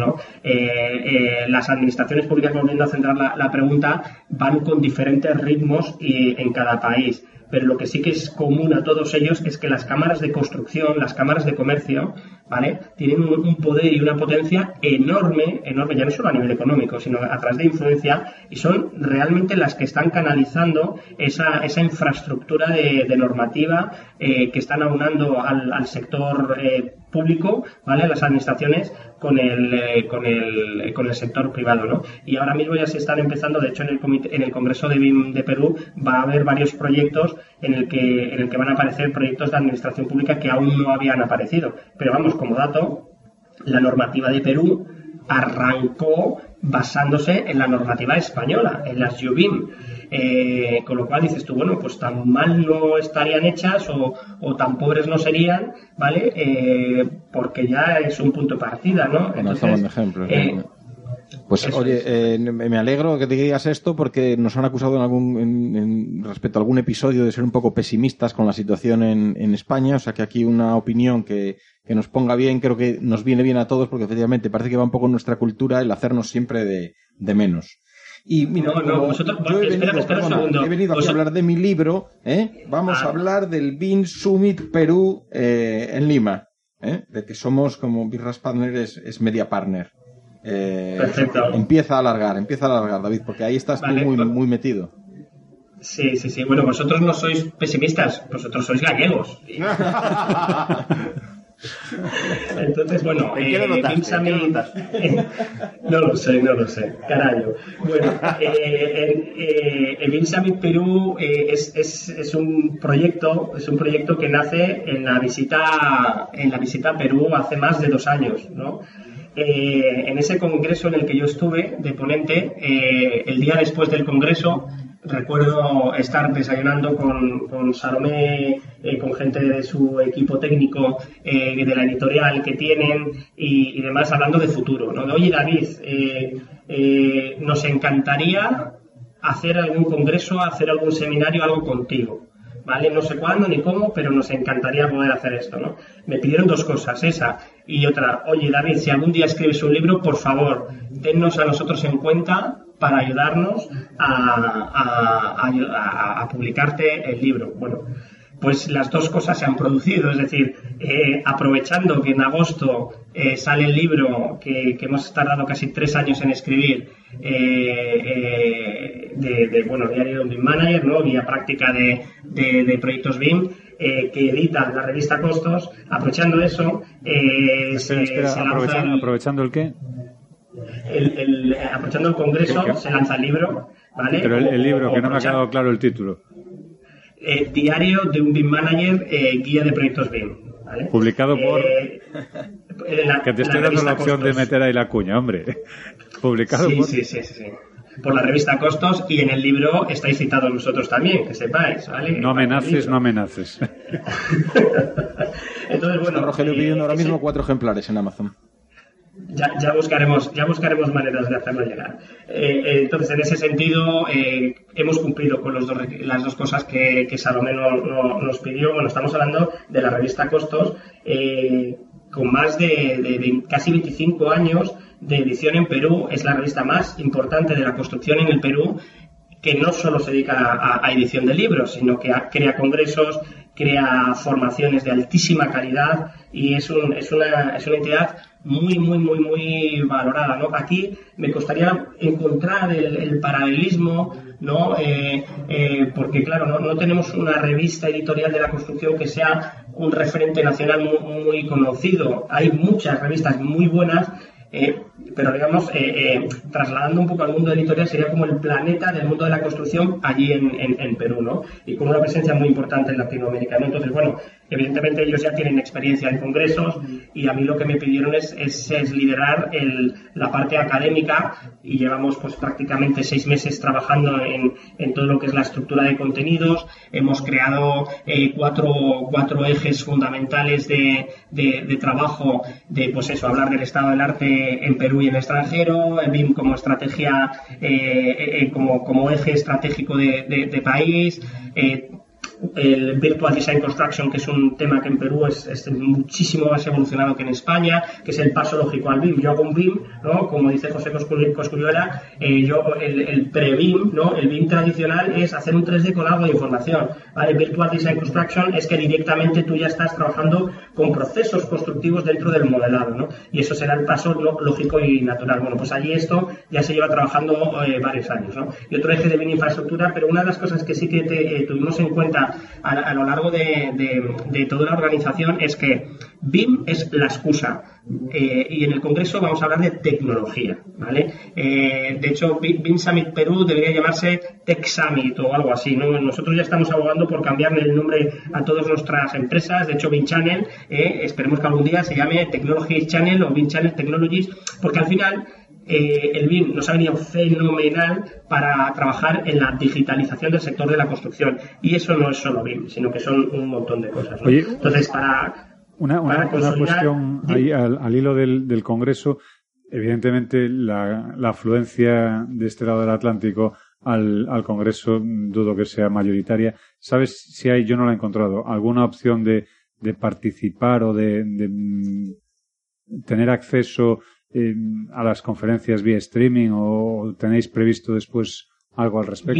las administraciones públicas, volviendo a centrar la, la, pregunta, van con diferentes ritmos y, en cada país pero lo que sí que es común a todos ellos es que las cámaras de construcción, las cámaras de comercio, ¿vale? Tienen un, poder y una potencia enorme, enorme, ya no solo a nivel económico, sino a través de influencia, y son realmente las que están canalizando esa, esa infraestructura de, normativa eh, que están aunando al, sector eh, público, ¿vale? Las administraciones con el, eh, con el, con el sector privado, ¿no? Y ahora mismo ya se están empezando, de hecho en el, comité, en el Congreso de BIM de Perú va a haber varios proyectos en el que, en el que van a aparecer proyectos de administración pública que aún no habían aparecido. Pero vamos, como dato, la normativa de Perú arrancó basándose en la normativa española, en las UBIM. Eh, con lo cual dices tú, bueno, pues tan mal no estarían hechas o, tan pobres no serían, ¿vale? Eh, porque ya es un punto de partida, ¿no? Entonces, eh, pues oye, me alegro que te digas esto porque nos han acusado en algún, en, respecto a algún episodio de ser un poco pesimistas con la situación en, en España, o sea que aquí una opinión que, que, nos ponga bien creo que nos viene bien a todos porque efectivamente parece que va un poco en nuestra cultura el hacernos siempre de, de menos. Y mira, no, no, vosotros, yo he venido, he venido aquí a hablar de mi libro, ¿eh? vamos a ah. hablar del BIN Summit Perú eh, en Lima, ¿eh? de que somos como Birras Partner es, media partner. Eh, Perfecto. Empieza a alargar, empieza a alargar, David, porque ahí estás tú muy, pues- muy metido. Sí, sí, sí. Bueno, vosotros no sois pesimistas, vosotros sois gallegos. Entonces, bueno, eh, no lo sé, no lo sé, carajo. Bueno, eh, eh, el Perú eh, es, es, es, un proyecto, es un proyecto que nace en la visita, en la visita a Perú hace más de dos años, ¿no? en ese congreso en el que yo estuve de ponente, el día después del congreso, recuerdo estar desayunando con, con Salomé, eh, con gente de su equipo técnico, eh, de la editorial que tienen y, demás, hablando de futuro. ¿no? Oye, David, eh, nos encantaría hacer algún congreso, hacer algún seminario, algo contigo. ¿Vale? No sé cuándo ni cómo, pero nos encantaría poder hacer esto, ¿no? Me pidieron dos cosas, esa y otra. Oye, David, si algún día escribes un libro, por favor, tennos a nosotros en cuenta para ayudarnos a, publicarte el libro. Bueno, pues las dos cosas se han producido, es decir, eh, aprovechando que en agosto eh, sale el libro que, hemos tardado casi tres años en escribir, eh, de, bueno, Diario BIM Manager, ¿no? guía práctica de, de proyectos BIM, que edita la revista Costos, aprovechando eso, aprovechando el qué? el, aprovechando el Congreso, se lanza el libro, ¿vale? Pero el, libro, que no me ha quedado claro el título. Eh, diario de un BIM Manager, eh, guía de proyectos BIM. ¿vale? Publicado por... Eh, que te estoy dando la opción de meter ahí la cuña, hombre. Publicado por... Sí, sí, sí, Por la revista Costos y en el libro estáis citados vosotros también, que sepáis, ¿vale? No amenaces, no amenaces. Entonces, bueno... Rogelio pidiendo ahora mismo cuatro ejemplares en Amazon ya, buscaremos, ya buscaremos maneras de hacerlo llegar. Eh, eh, entonces, en ese sentido, eh, hemos cumplido con los las dos cosas que, que Salomé nos pidió. Bueno, estamos hablando de la revista Costos, con más de, casi 25 años de edición en Perú. Es la revista más importante de la construcción en el Perú que no solo se dedica a, edición de libros, sino que crea congresos, crea formaciones de altísima calidad y es, un, es, una, es una entidad muy, muy, muy, muy valorada, ¿no? Aquí me costaría encontrar el, paralelismo, ¿no? Eh, eh, porque, claro, no, no, tenemos una revista editorial de la construcción que sea un referente nacional muy, conocido. Hay muchas revistas muy buenas eh, pero digamos, trasladando un poco al mundo editorial, sería como el planeta del mundo de la construcción allí en, Perú, ¿no? Y con una presencia muy importante en Latinoamérica, Entonces, bueno, evidentemente ellos ya tienen experiencia en congresos y a mí lo que me pidieron es, liderar la parte académica y llevamos pues prácticamente seis meses trabajando en, todo lo que es la estructura de contenidos. Hemos creado cuatro, cuatro ejes fundamentales de, trabajo de, pues eso, hablar del estado del arte en Perú y en el extranjero, el BIM como estrategia, eh, eh, como, eje estratégico de, país, eh, el Virtual Design Construction, que es un tema que en Perú es, muchísimo más evolucionado que en España, que es el paso lógico al BIM. Yo hago un BIM, ¿no? Como dice José Coscuyuela, eh, yo, el, pre-BIM, ¿no? El BIM tradicional es hacer un 3D con algo de información, ¿vale? Virtual Design Construction es que directamente tú ya estás trabajando con procesos constructivos dentro del modelado, ¿no? Y eso será el paso lógico y natural. Bueno, pues allí esto ya se lleva trabajando eh, varios años, ¿no? Y otro eje de BIM infraestructura, pero una de las cosas que sí que te, eh, tuvimos en cuenta a, lo largo de, de, toda la organización es que BIM es la excusa. Eh, y en el Congreso vamos a hablar de tecnología, ¿vale? Eh, de hecho, BIM Summit Perú debería llamarse Tech Summit o algo así, ¿no? Nosotros ya estamos abogando por cambiarle el nombre a todas nuestras empresas, de hecho BIM Channel, eh, esperemos que algún día se llame Technology Channel o BIM Channel Technologies, porque al final eh, el BIM nos ha venido fenomenal para trabajar en la digitalización del sector de la construcción. Y eso no es solo BIM, sino que son un montón de cosas. Entonces, para. Una, cuestión ahí al, hilo del, Congreso. Evidentemente, la, afluencia de este lado del Atlántico al, Congreso dudo que sea mayoritaria. ¿Sabes si hay, yo no la he encontrado, alguna opción de, participar o de, mm, tener acceso a las conferencias vía streaming o tenéis previsto después algo al respecto?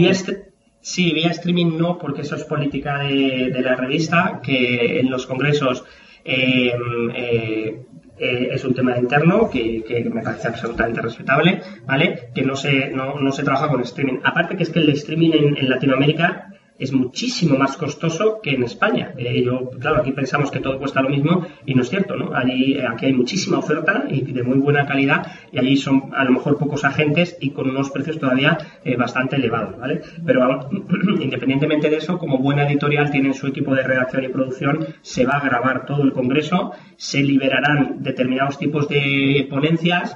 sí, vía streaming no, porque eso es política de, la revista, que en los congresos em, eh, eh, es un tema interno que, me parece absolutamente respetable, ¿vale? Que no se, no, se trabaja con streaming. Aparte que es que el streaming en Latinoamérica es muchísimo más costoso que en España. Eh, yo, claro, aquí pensamos que todo cuesta lo mismo y no es cierto, ¿no? Allí, eh, aquí hay muchísima oferta y de muy buena calidad y allí son a lo mejor pocos agentes y con unos precios todavía eh, bastante elevados, ¿vale? Pero independientemente de eso, como buena editorial tienen su equipo de redacción y producción, se va a grabar todo el congreso, se liberarán determinados tipos de ponencias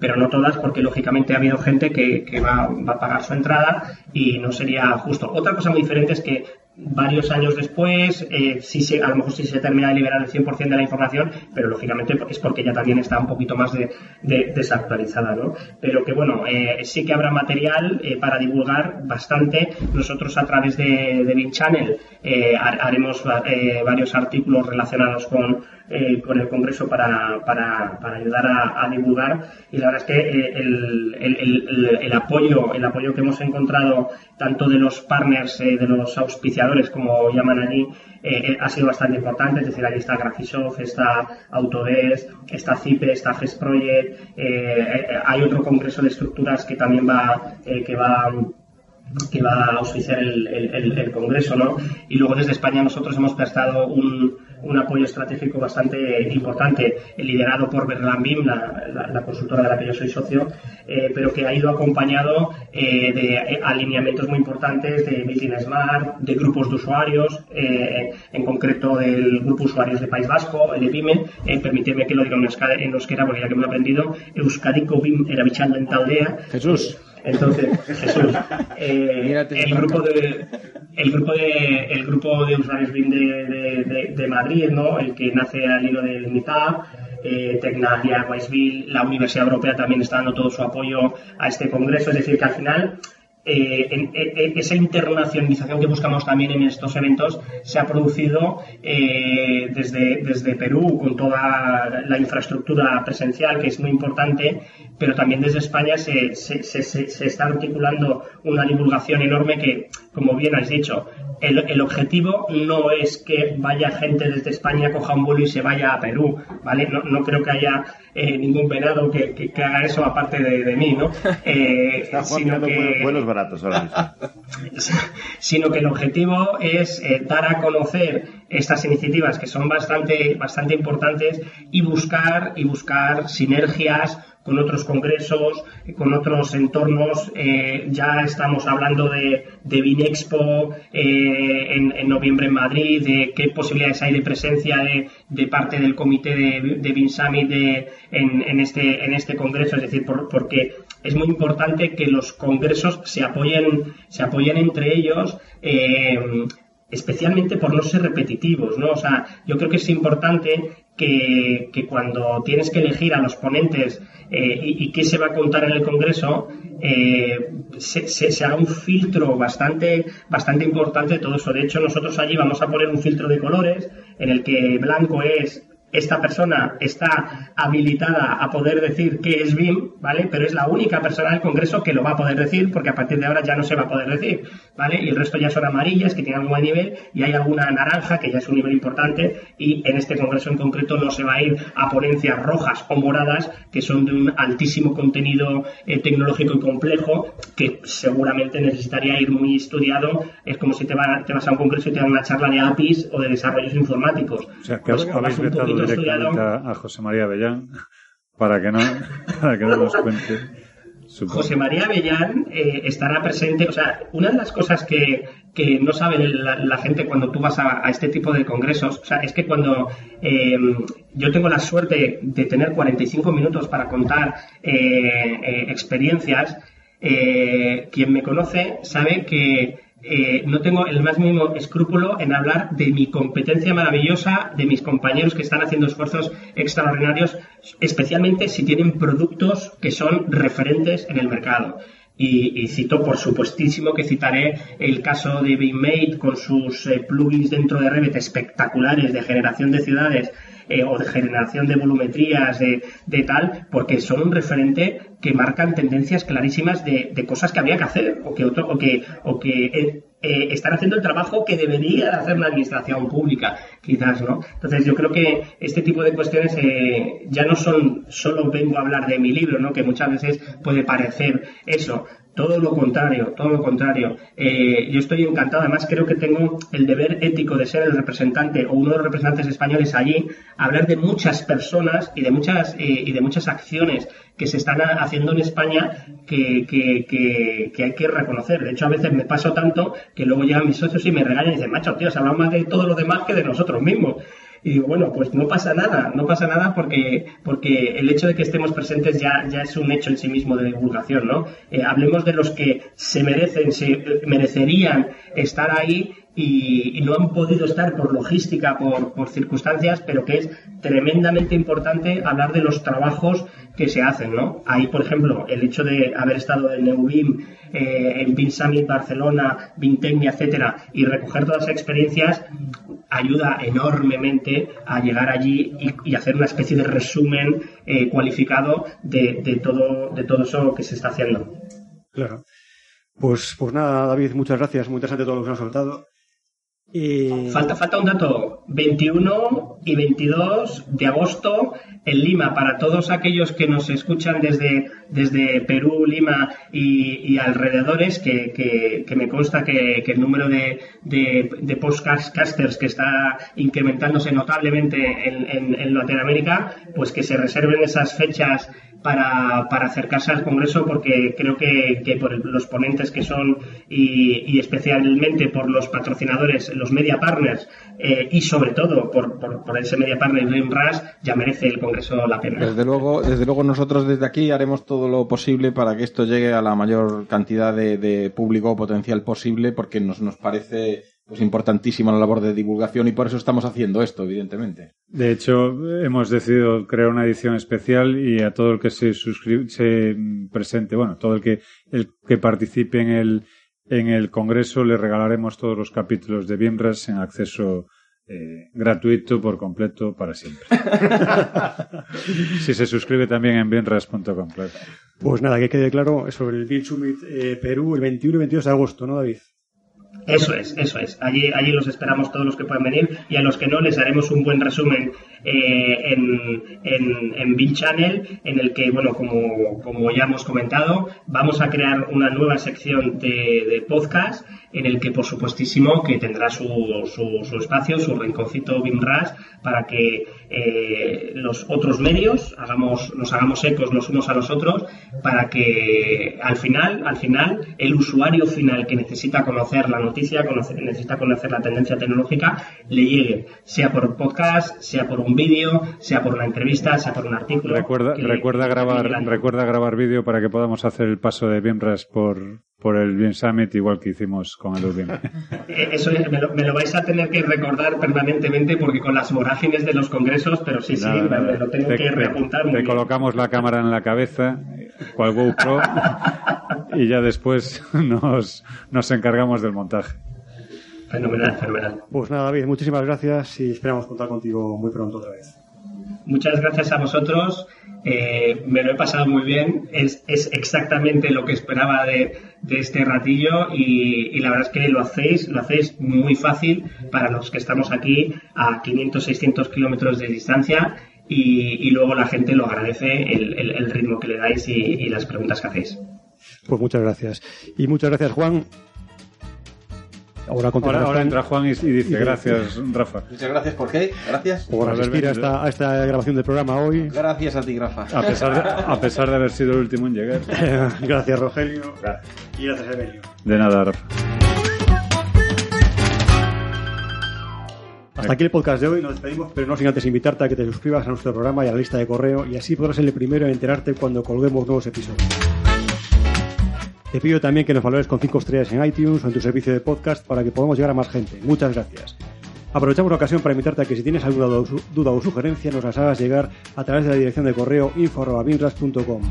pero no todas porque lógicamente ha habido gente que, va, a pagar su entrada y no sería justo. Otra cosa muy diferente es que varios años después, eh, sí se, a lo mejor sí se termina de liberar el 100% de la información, pero lógicamente es porque ya también está un poquito más de, desactualizada, ¿no? Pero que bueno, eh, sí que habrá material eh, para divulgar bastante. Nosotros a través de, de Channel eh, haremos varios artículos relacionados con, con el Congreso para, para, para ayudar a, divulgar y la verdad es que el, el, el, apoyo, el apoyo que hemos encontrado tanto de los partners, de los auspiciadores, como llaman allí, eh, eh, ha sido bastante importante. Es decir, allí está Graphisoft, está Autodesk, está CIPE, está GES Project. Eh, hay otro congreso de estructuras que también va, que va que va a auspiciar el, el, Congreso, ¿no? Y luego desde España nosotros hemos prestado un, un apoyo estratégico bastante importante, liderado por Berlambim, la, la, consultora de la que yo soy socio, eh, pero que ha ido acompañado eh, de alineamientos muy importantes de Building Smart, de grupos de usuarios, eh, en concreto del grupo usuarios de País Vasco, el EPIME, permíteme que lo diga en euskera, porque ya que me lo he aprendido, Euskadiko BIM era Taldea. Jesús. Entonces, Jesús, eh, el grupo de el grupo de el grupo de usuarios BIM de, de, Madrid, ¿no? El que nace al hilo del MITAB, eh, Tecnalia, la Universidad Europea también está dando todo su apoyo a este congreso, es decir, que al final eh, en, esa internacionalización que buscamos también en estos eventos se ha producido eh, desde, desde Perú con toda la infraestructura presencial que es muy importante, pero también desde España se, se, se, se está articulando una divulgación enorme que, como bien has dicho, el, el, objetivo no es que vaya gente desde España, coja un vuelo y se vaya a Perú, ¿vale? No, no creo que haya eh, ningún venado que, que, haga eso aparte de, de mí, ¿no? Eh, sino que, buenos baratos ahora mismo. sino que el objetivo es eh, dar a conocer estas iniciativas que son bastante, bastante importantes y buscar, y buscar sinergias con otros congresos, con otros entornos. Eh, ya estamos hablando de, de Binexpo eh, en, noviembre en Madrid, de qué posibilidades hay de presencia de, parte del comité de, de BinSummit en, este, en este congreso. Es decir, porque es muy importante que los congresos se apoyen, se apoyen entre ellos. Eh, especialmente por no ser repetitivos, ¿no? O sea, yo creo que es importante que, que cuando tienes que elegir a los ponentes eh, y, qué se va a contar en el Congreso, eh, se, se, haga un filtro bastante, bastante importante de todo eso. De hecho, nosotros allí vamos a poner un filtro de colores en el que blanco es esta persona está habilitada a poder decir qué es BIM, ¿vale? Pero es la única persona del Congreso que lo va a poder decir, porque a partir de ahora ya no se va a poder decir, ¿vale? Y el resto ya son amarillas, que tienen algún buen nivel, y hay alguna naranja, que ya es un nivel importante, y en este Congreso en concreto no se va a ir a ponencias rojas o moradas, que son de un altísimo contenido eh, tecnológico y complejo, que seguramente necesitaría ir muy estudiado. Es como si te, te vas a un Congreso y te dan una charla de APIs o de desarrollos informáticos. O sea, que pues, habéis directamente a, José María Bellán para que no, para que no nos cuente. José María Avellán eh, estará presente. O sea, una de las cosas que, que no sabe la, gente cuando tú vas a, este tipo de congresos, o sea, es que cuando em, yo tengo la suerte de tener 45 minutos para contar eh, eh, experiencias, quien me conoce sabe que eh, no tengo el más mínimo escrúpulo en hablar de mi competencia maravillosa, de mis compañeros que están haciendo esfuerzos extraordinarios, especialmente si tienen productos que son referentes en el mercado. Y, cito, por supuestísimo, que citaré el caso de BeamMate con sus eh, plugins dentro de Revit espectaculares de generación de ciudades eh, o de generación de volumetrías, de, de, tal, porque son un referente que marcan tendencias clarísimas de, de cosas que habría que hacer o que, otro, o que, o que eh, eh, están haciendo el trabajo que debería hacer una administración pública, quizás, ¿no? Entonces yo creo que este tipo de cuestiones ya no son solo vengo a hablar de mi libro, ¿no? Que muchas veces puede parecer eso, todo lo contrario, todo lo contrario. Eh, yo estoy encantado, además creo que tengo el deber ético de ser el representante o uno de los representantes españoles allí, hablar de muchas personas y de muchas, eh, y de muchas acciones que se están haciendo en España que, hay que reconocer. De hecho, a veces me paso tanto que luego llegan mis socios y me regañan y dicen, macho, tío, se habla más de todo lo demás que de nosotros mismos. Y digo, bueno, pues no pasa nada, no pasa nada porque, porque el hecho de que estemos presentes ya, ya es un hecho en sí mismo de divulgación, ¿no? Eh, hablemos de los que se merecen, se eh, merecerían estar ahí y, no han podido estar por logística, por, por, circunstancias, pero que es tremendamente importante hablar de los trabajos que se hacen, ¿no? Ahí, por ejemplo, el hecho de haber estado en Neubim, eh, en BIM Summit Barcelona, BIMTECNIA, etcétera, y recoger todas las experiencias, ayuda enormemente a llegar allí y, hacer una especie de resumen eh, cualificado de, de, todo, de todo eso que se está haciendo. Claro. Pues, pues nada, David, muchas gracias. Muy interesante todo lo que nos has soltado. Falta, falta un dato. 21 y 22 de agosto en Lima. Para todos aquellos que nos escuchan desde, desde Perú, Lima y, alrededores, que, me consta que, el número de, de, podcasters que está incrementándose notablemente en, en Latinoamérica, pues que se reserven esas fechas para, para acercarse al Congreso porque creo que, que por los ponentes que son y, especialmente por los patrocinadores, los media partners eh, y sobre todo por, por, ese media partner Rush ya merece el Congreso la pena. Desde luego, desde luego nosotros desde aquí haremos todo lo posible para que esto llegue a la mayor cantidad de, de público potencial posible porque nos, nos parece pues importantísima la labor de divulgación y por eso estamos haciendo esto, evidentemente. De hecho, hemos decidido crear una edición especial y a todo el que se suscribe, se presente, bueno, todo el que, el que participe en el, en el congreso le regalaremos todos los capítulos de Bienras en acceso eh, gratuito por completo para siempre. si se suscribe también en bienras.com, Pues nada, que quede claro sobre el Bill Summit eh, Perú el 21 y 22 de agosto, ¿no, David? Eso es, eso es. Allí, allí los esperamos todos los que puedan venir y a los que no les haremos un buen resumen eh, en, en, en Channel, en el que, bueno, como, como ya hemos comentado, vamos a crear una nueva sección de, de podcast en el que por supuestísimo que tendrá su, su, espacio, su rinconcito BIMRAS para que eh, los otros medios hagamos, nos hagamos ecos los unos a los otros para que al final, al final, el usuario final que necesita conocer la noticia, necesita conocer la tendencia tecnológica, le llegue, sea por podcast, sea por un vídeo, sea por una entrevista, sea por un artículo. Recuerda, recuerda grabar, recuerda grabar vídeo para que podamos hacer el paso de BIMRAS por, por el Bien Summit, igual que hicimos con el Udemy. Eh, eso me lo, vais a tener que recordar permanentemente porque con las vorágines de los congresos, pero sí, sí, me, lo tengo que reapuntar. Te, colocamos la cámara en la cabeza, cual GoPro, y ya después nos, nos encargamos del montaje. Fenomenal, fenomenal. Pues nada, David, muchísimas gracias y esperamos contar contigo muy pronto otra vez. muchas gracias a vosotros. Eh, me lo he pasado muy bien. Es, es exactamente lo que esperaba de, de este ratillo y, y, la verdad es que lo hacéis, lo hacéis muy fácil para los que estamos aquí a 500, 600 kilómetros de distancia y, y, luego la gente lo agradece el, el, el ritmo que le dais y, y las preguntas que hacéis. Pues muchas gracias. Y muchas gracias, Juan. Ahora, ahora, ahora entra Juan y, y dice y gracias, Rafa. Muchas gracias, ¿por qué? Gracias. Por asistir a esta, a esta, grabación del programa hoy. Gracias a ti, Rafa. A pesar de, a pesar de haber sido el último en llegar. gracias, Rogelio. Gracias. Y gracias, Evelio. De nada, Rafa. Hasta aquí el podcast de hoy, nos despedimos, pero no sin antes invitarte a que te suscribas a nuestro programa y a la lista de correo y así podrás ser el primero en enterarte cuando colguemos nuevos episodios. Te pido también que nos valores con 5 estrellas en iTunes o en tu servicio de podcast para que podamos llegar a más gente. Muchas gracias. Aprovechamos la ocasión para invitarte a que si tienes alguna duda o sugerencia nos las hagas llegar a través de la dirección de correo info.binras.com.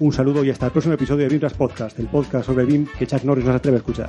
Un saludo y hasta el próximo episodio de Binras Podcast, el podcast sobre BIM que Chuck Norris nos atreve a escuchar.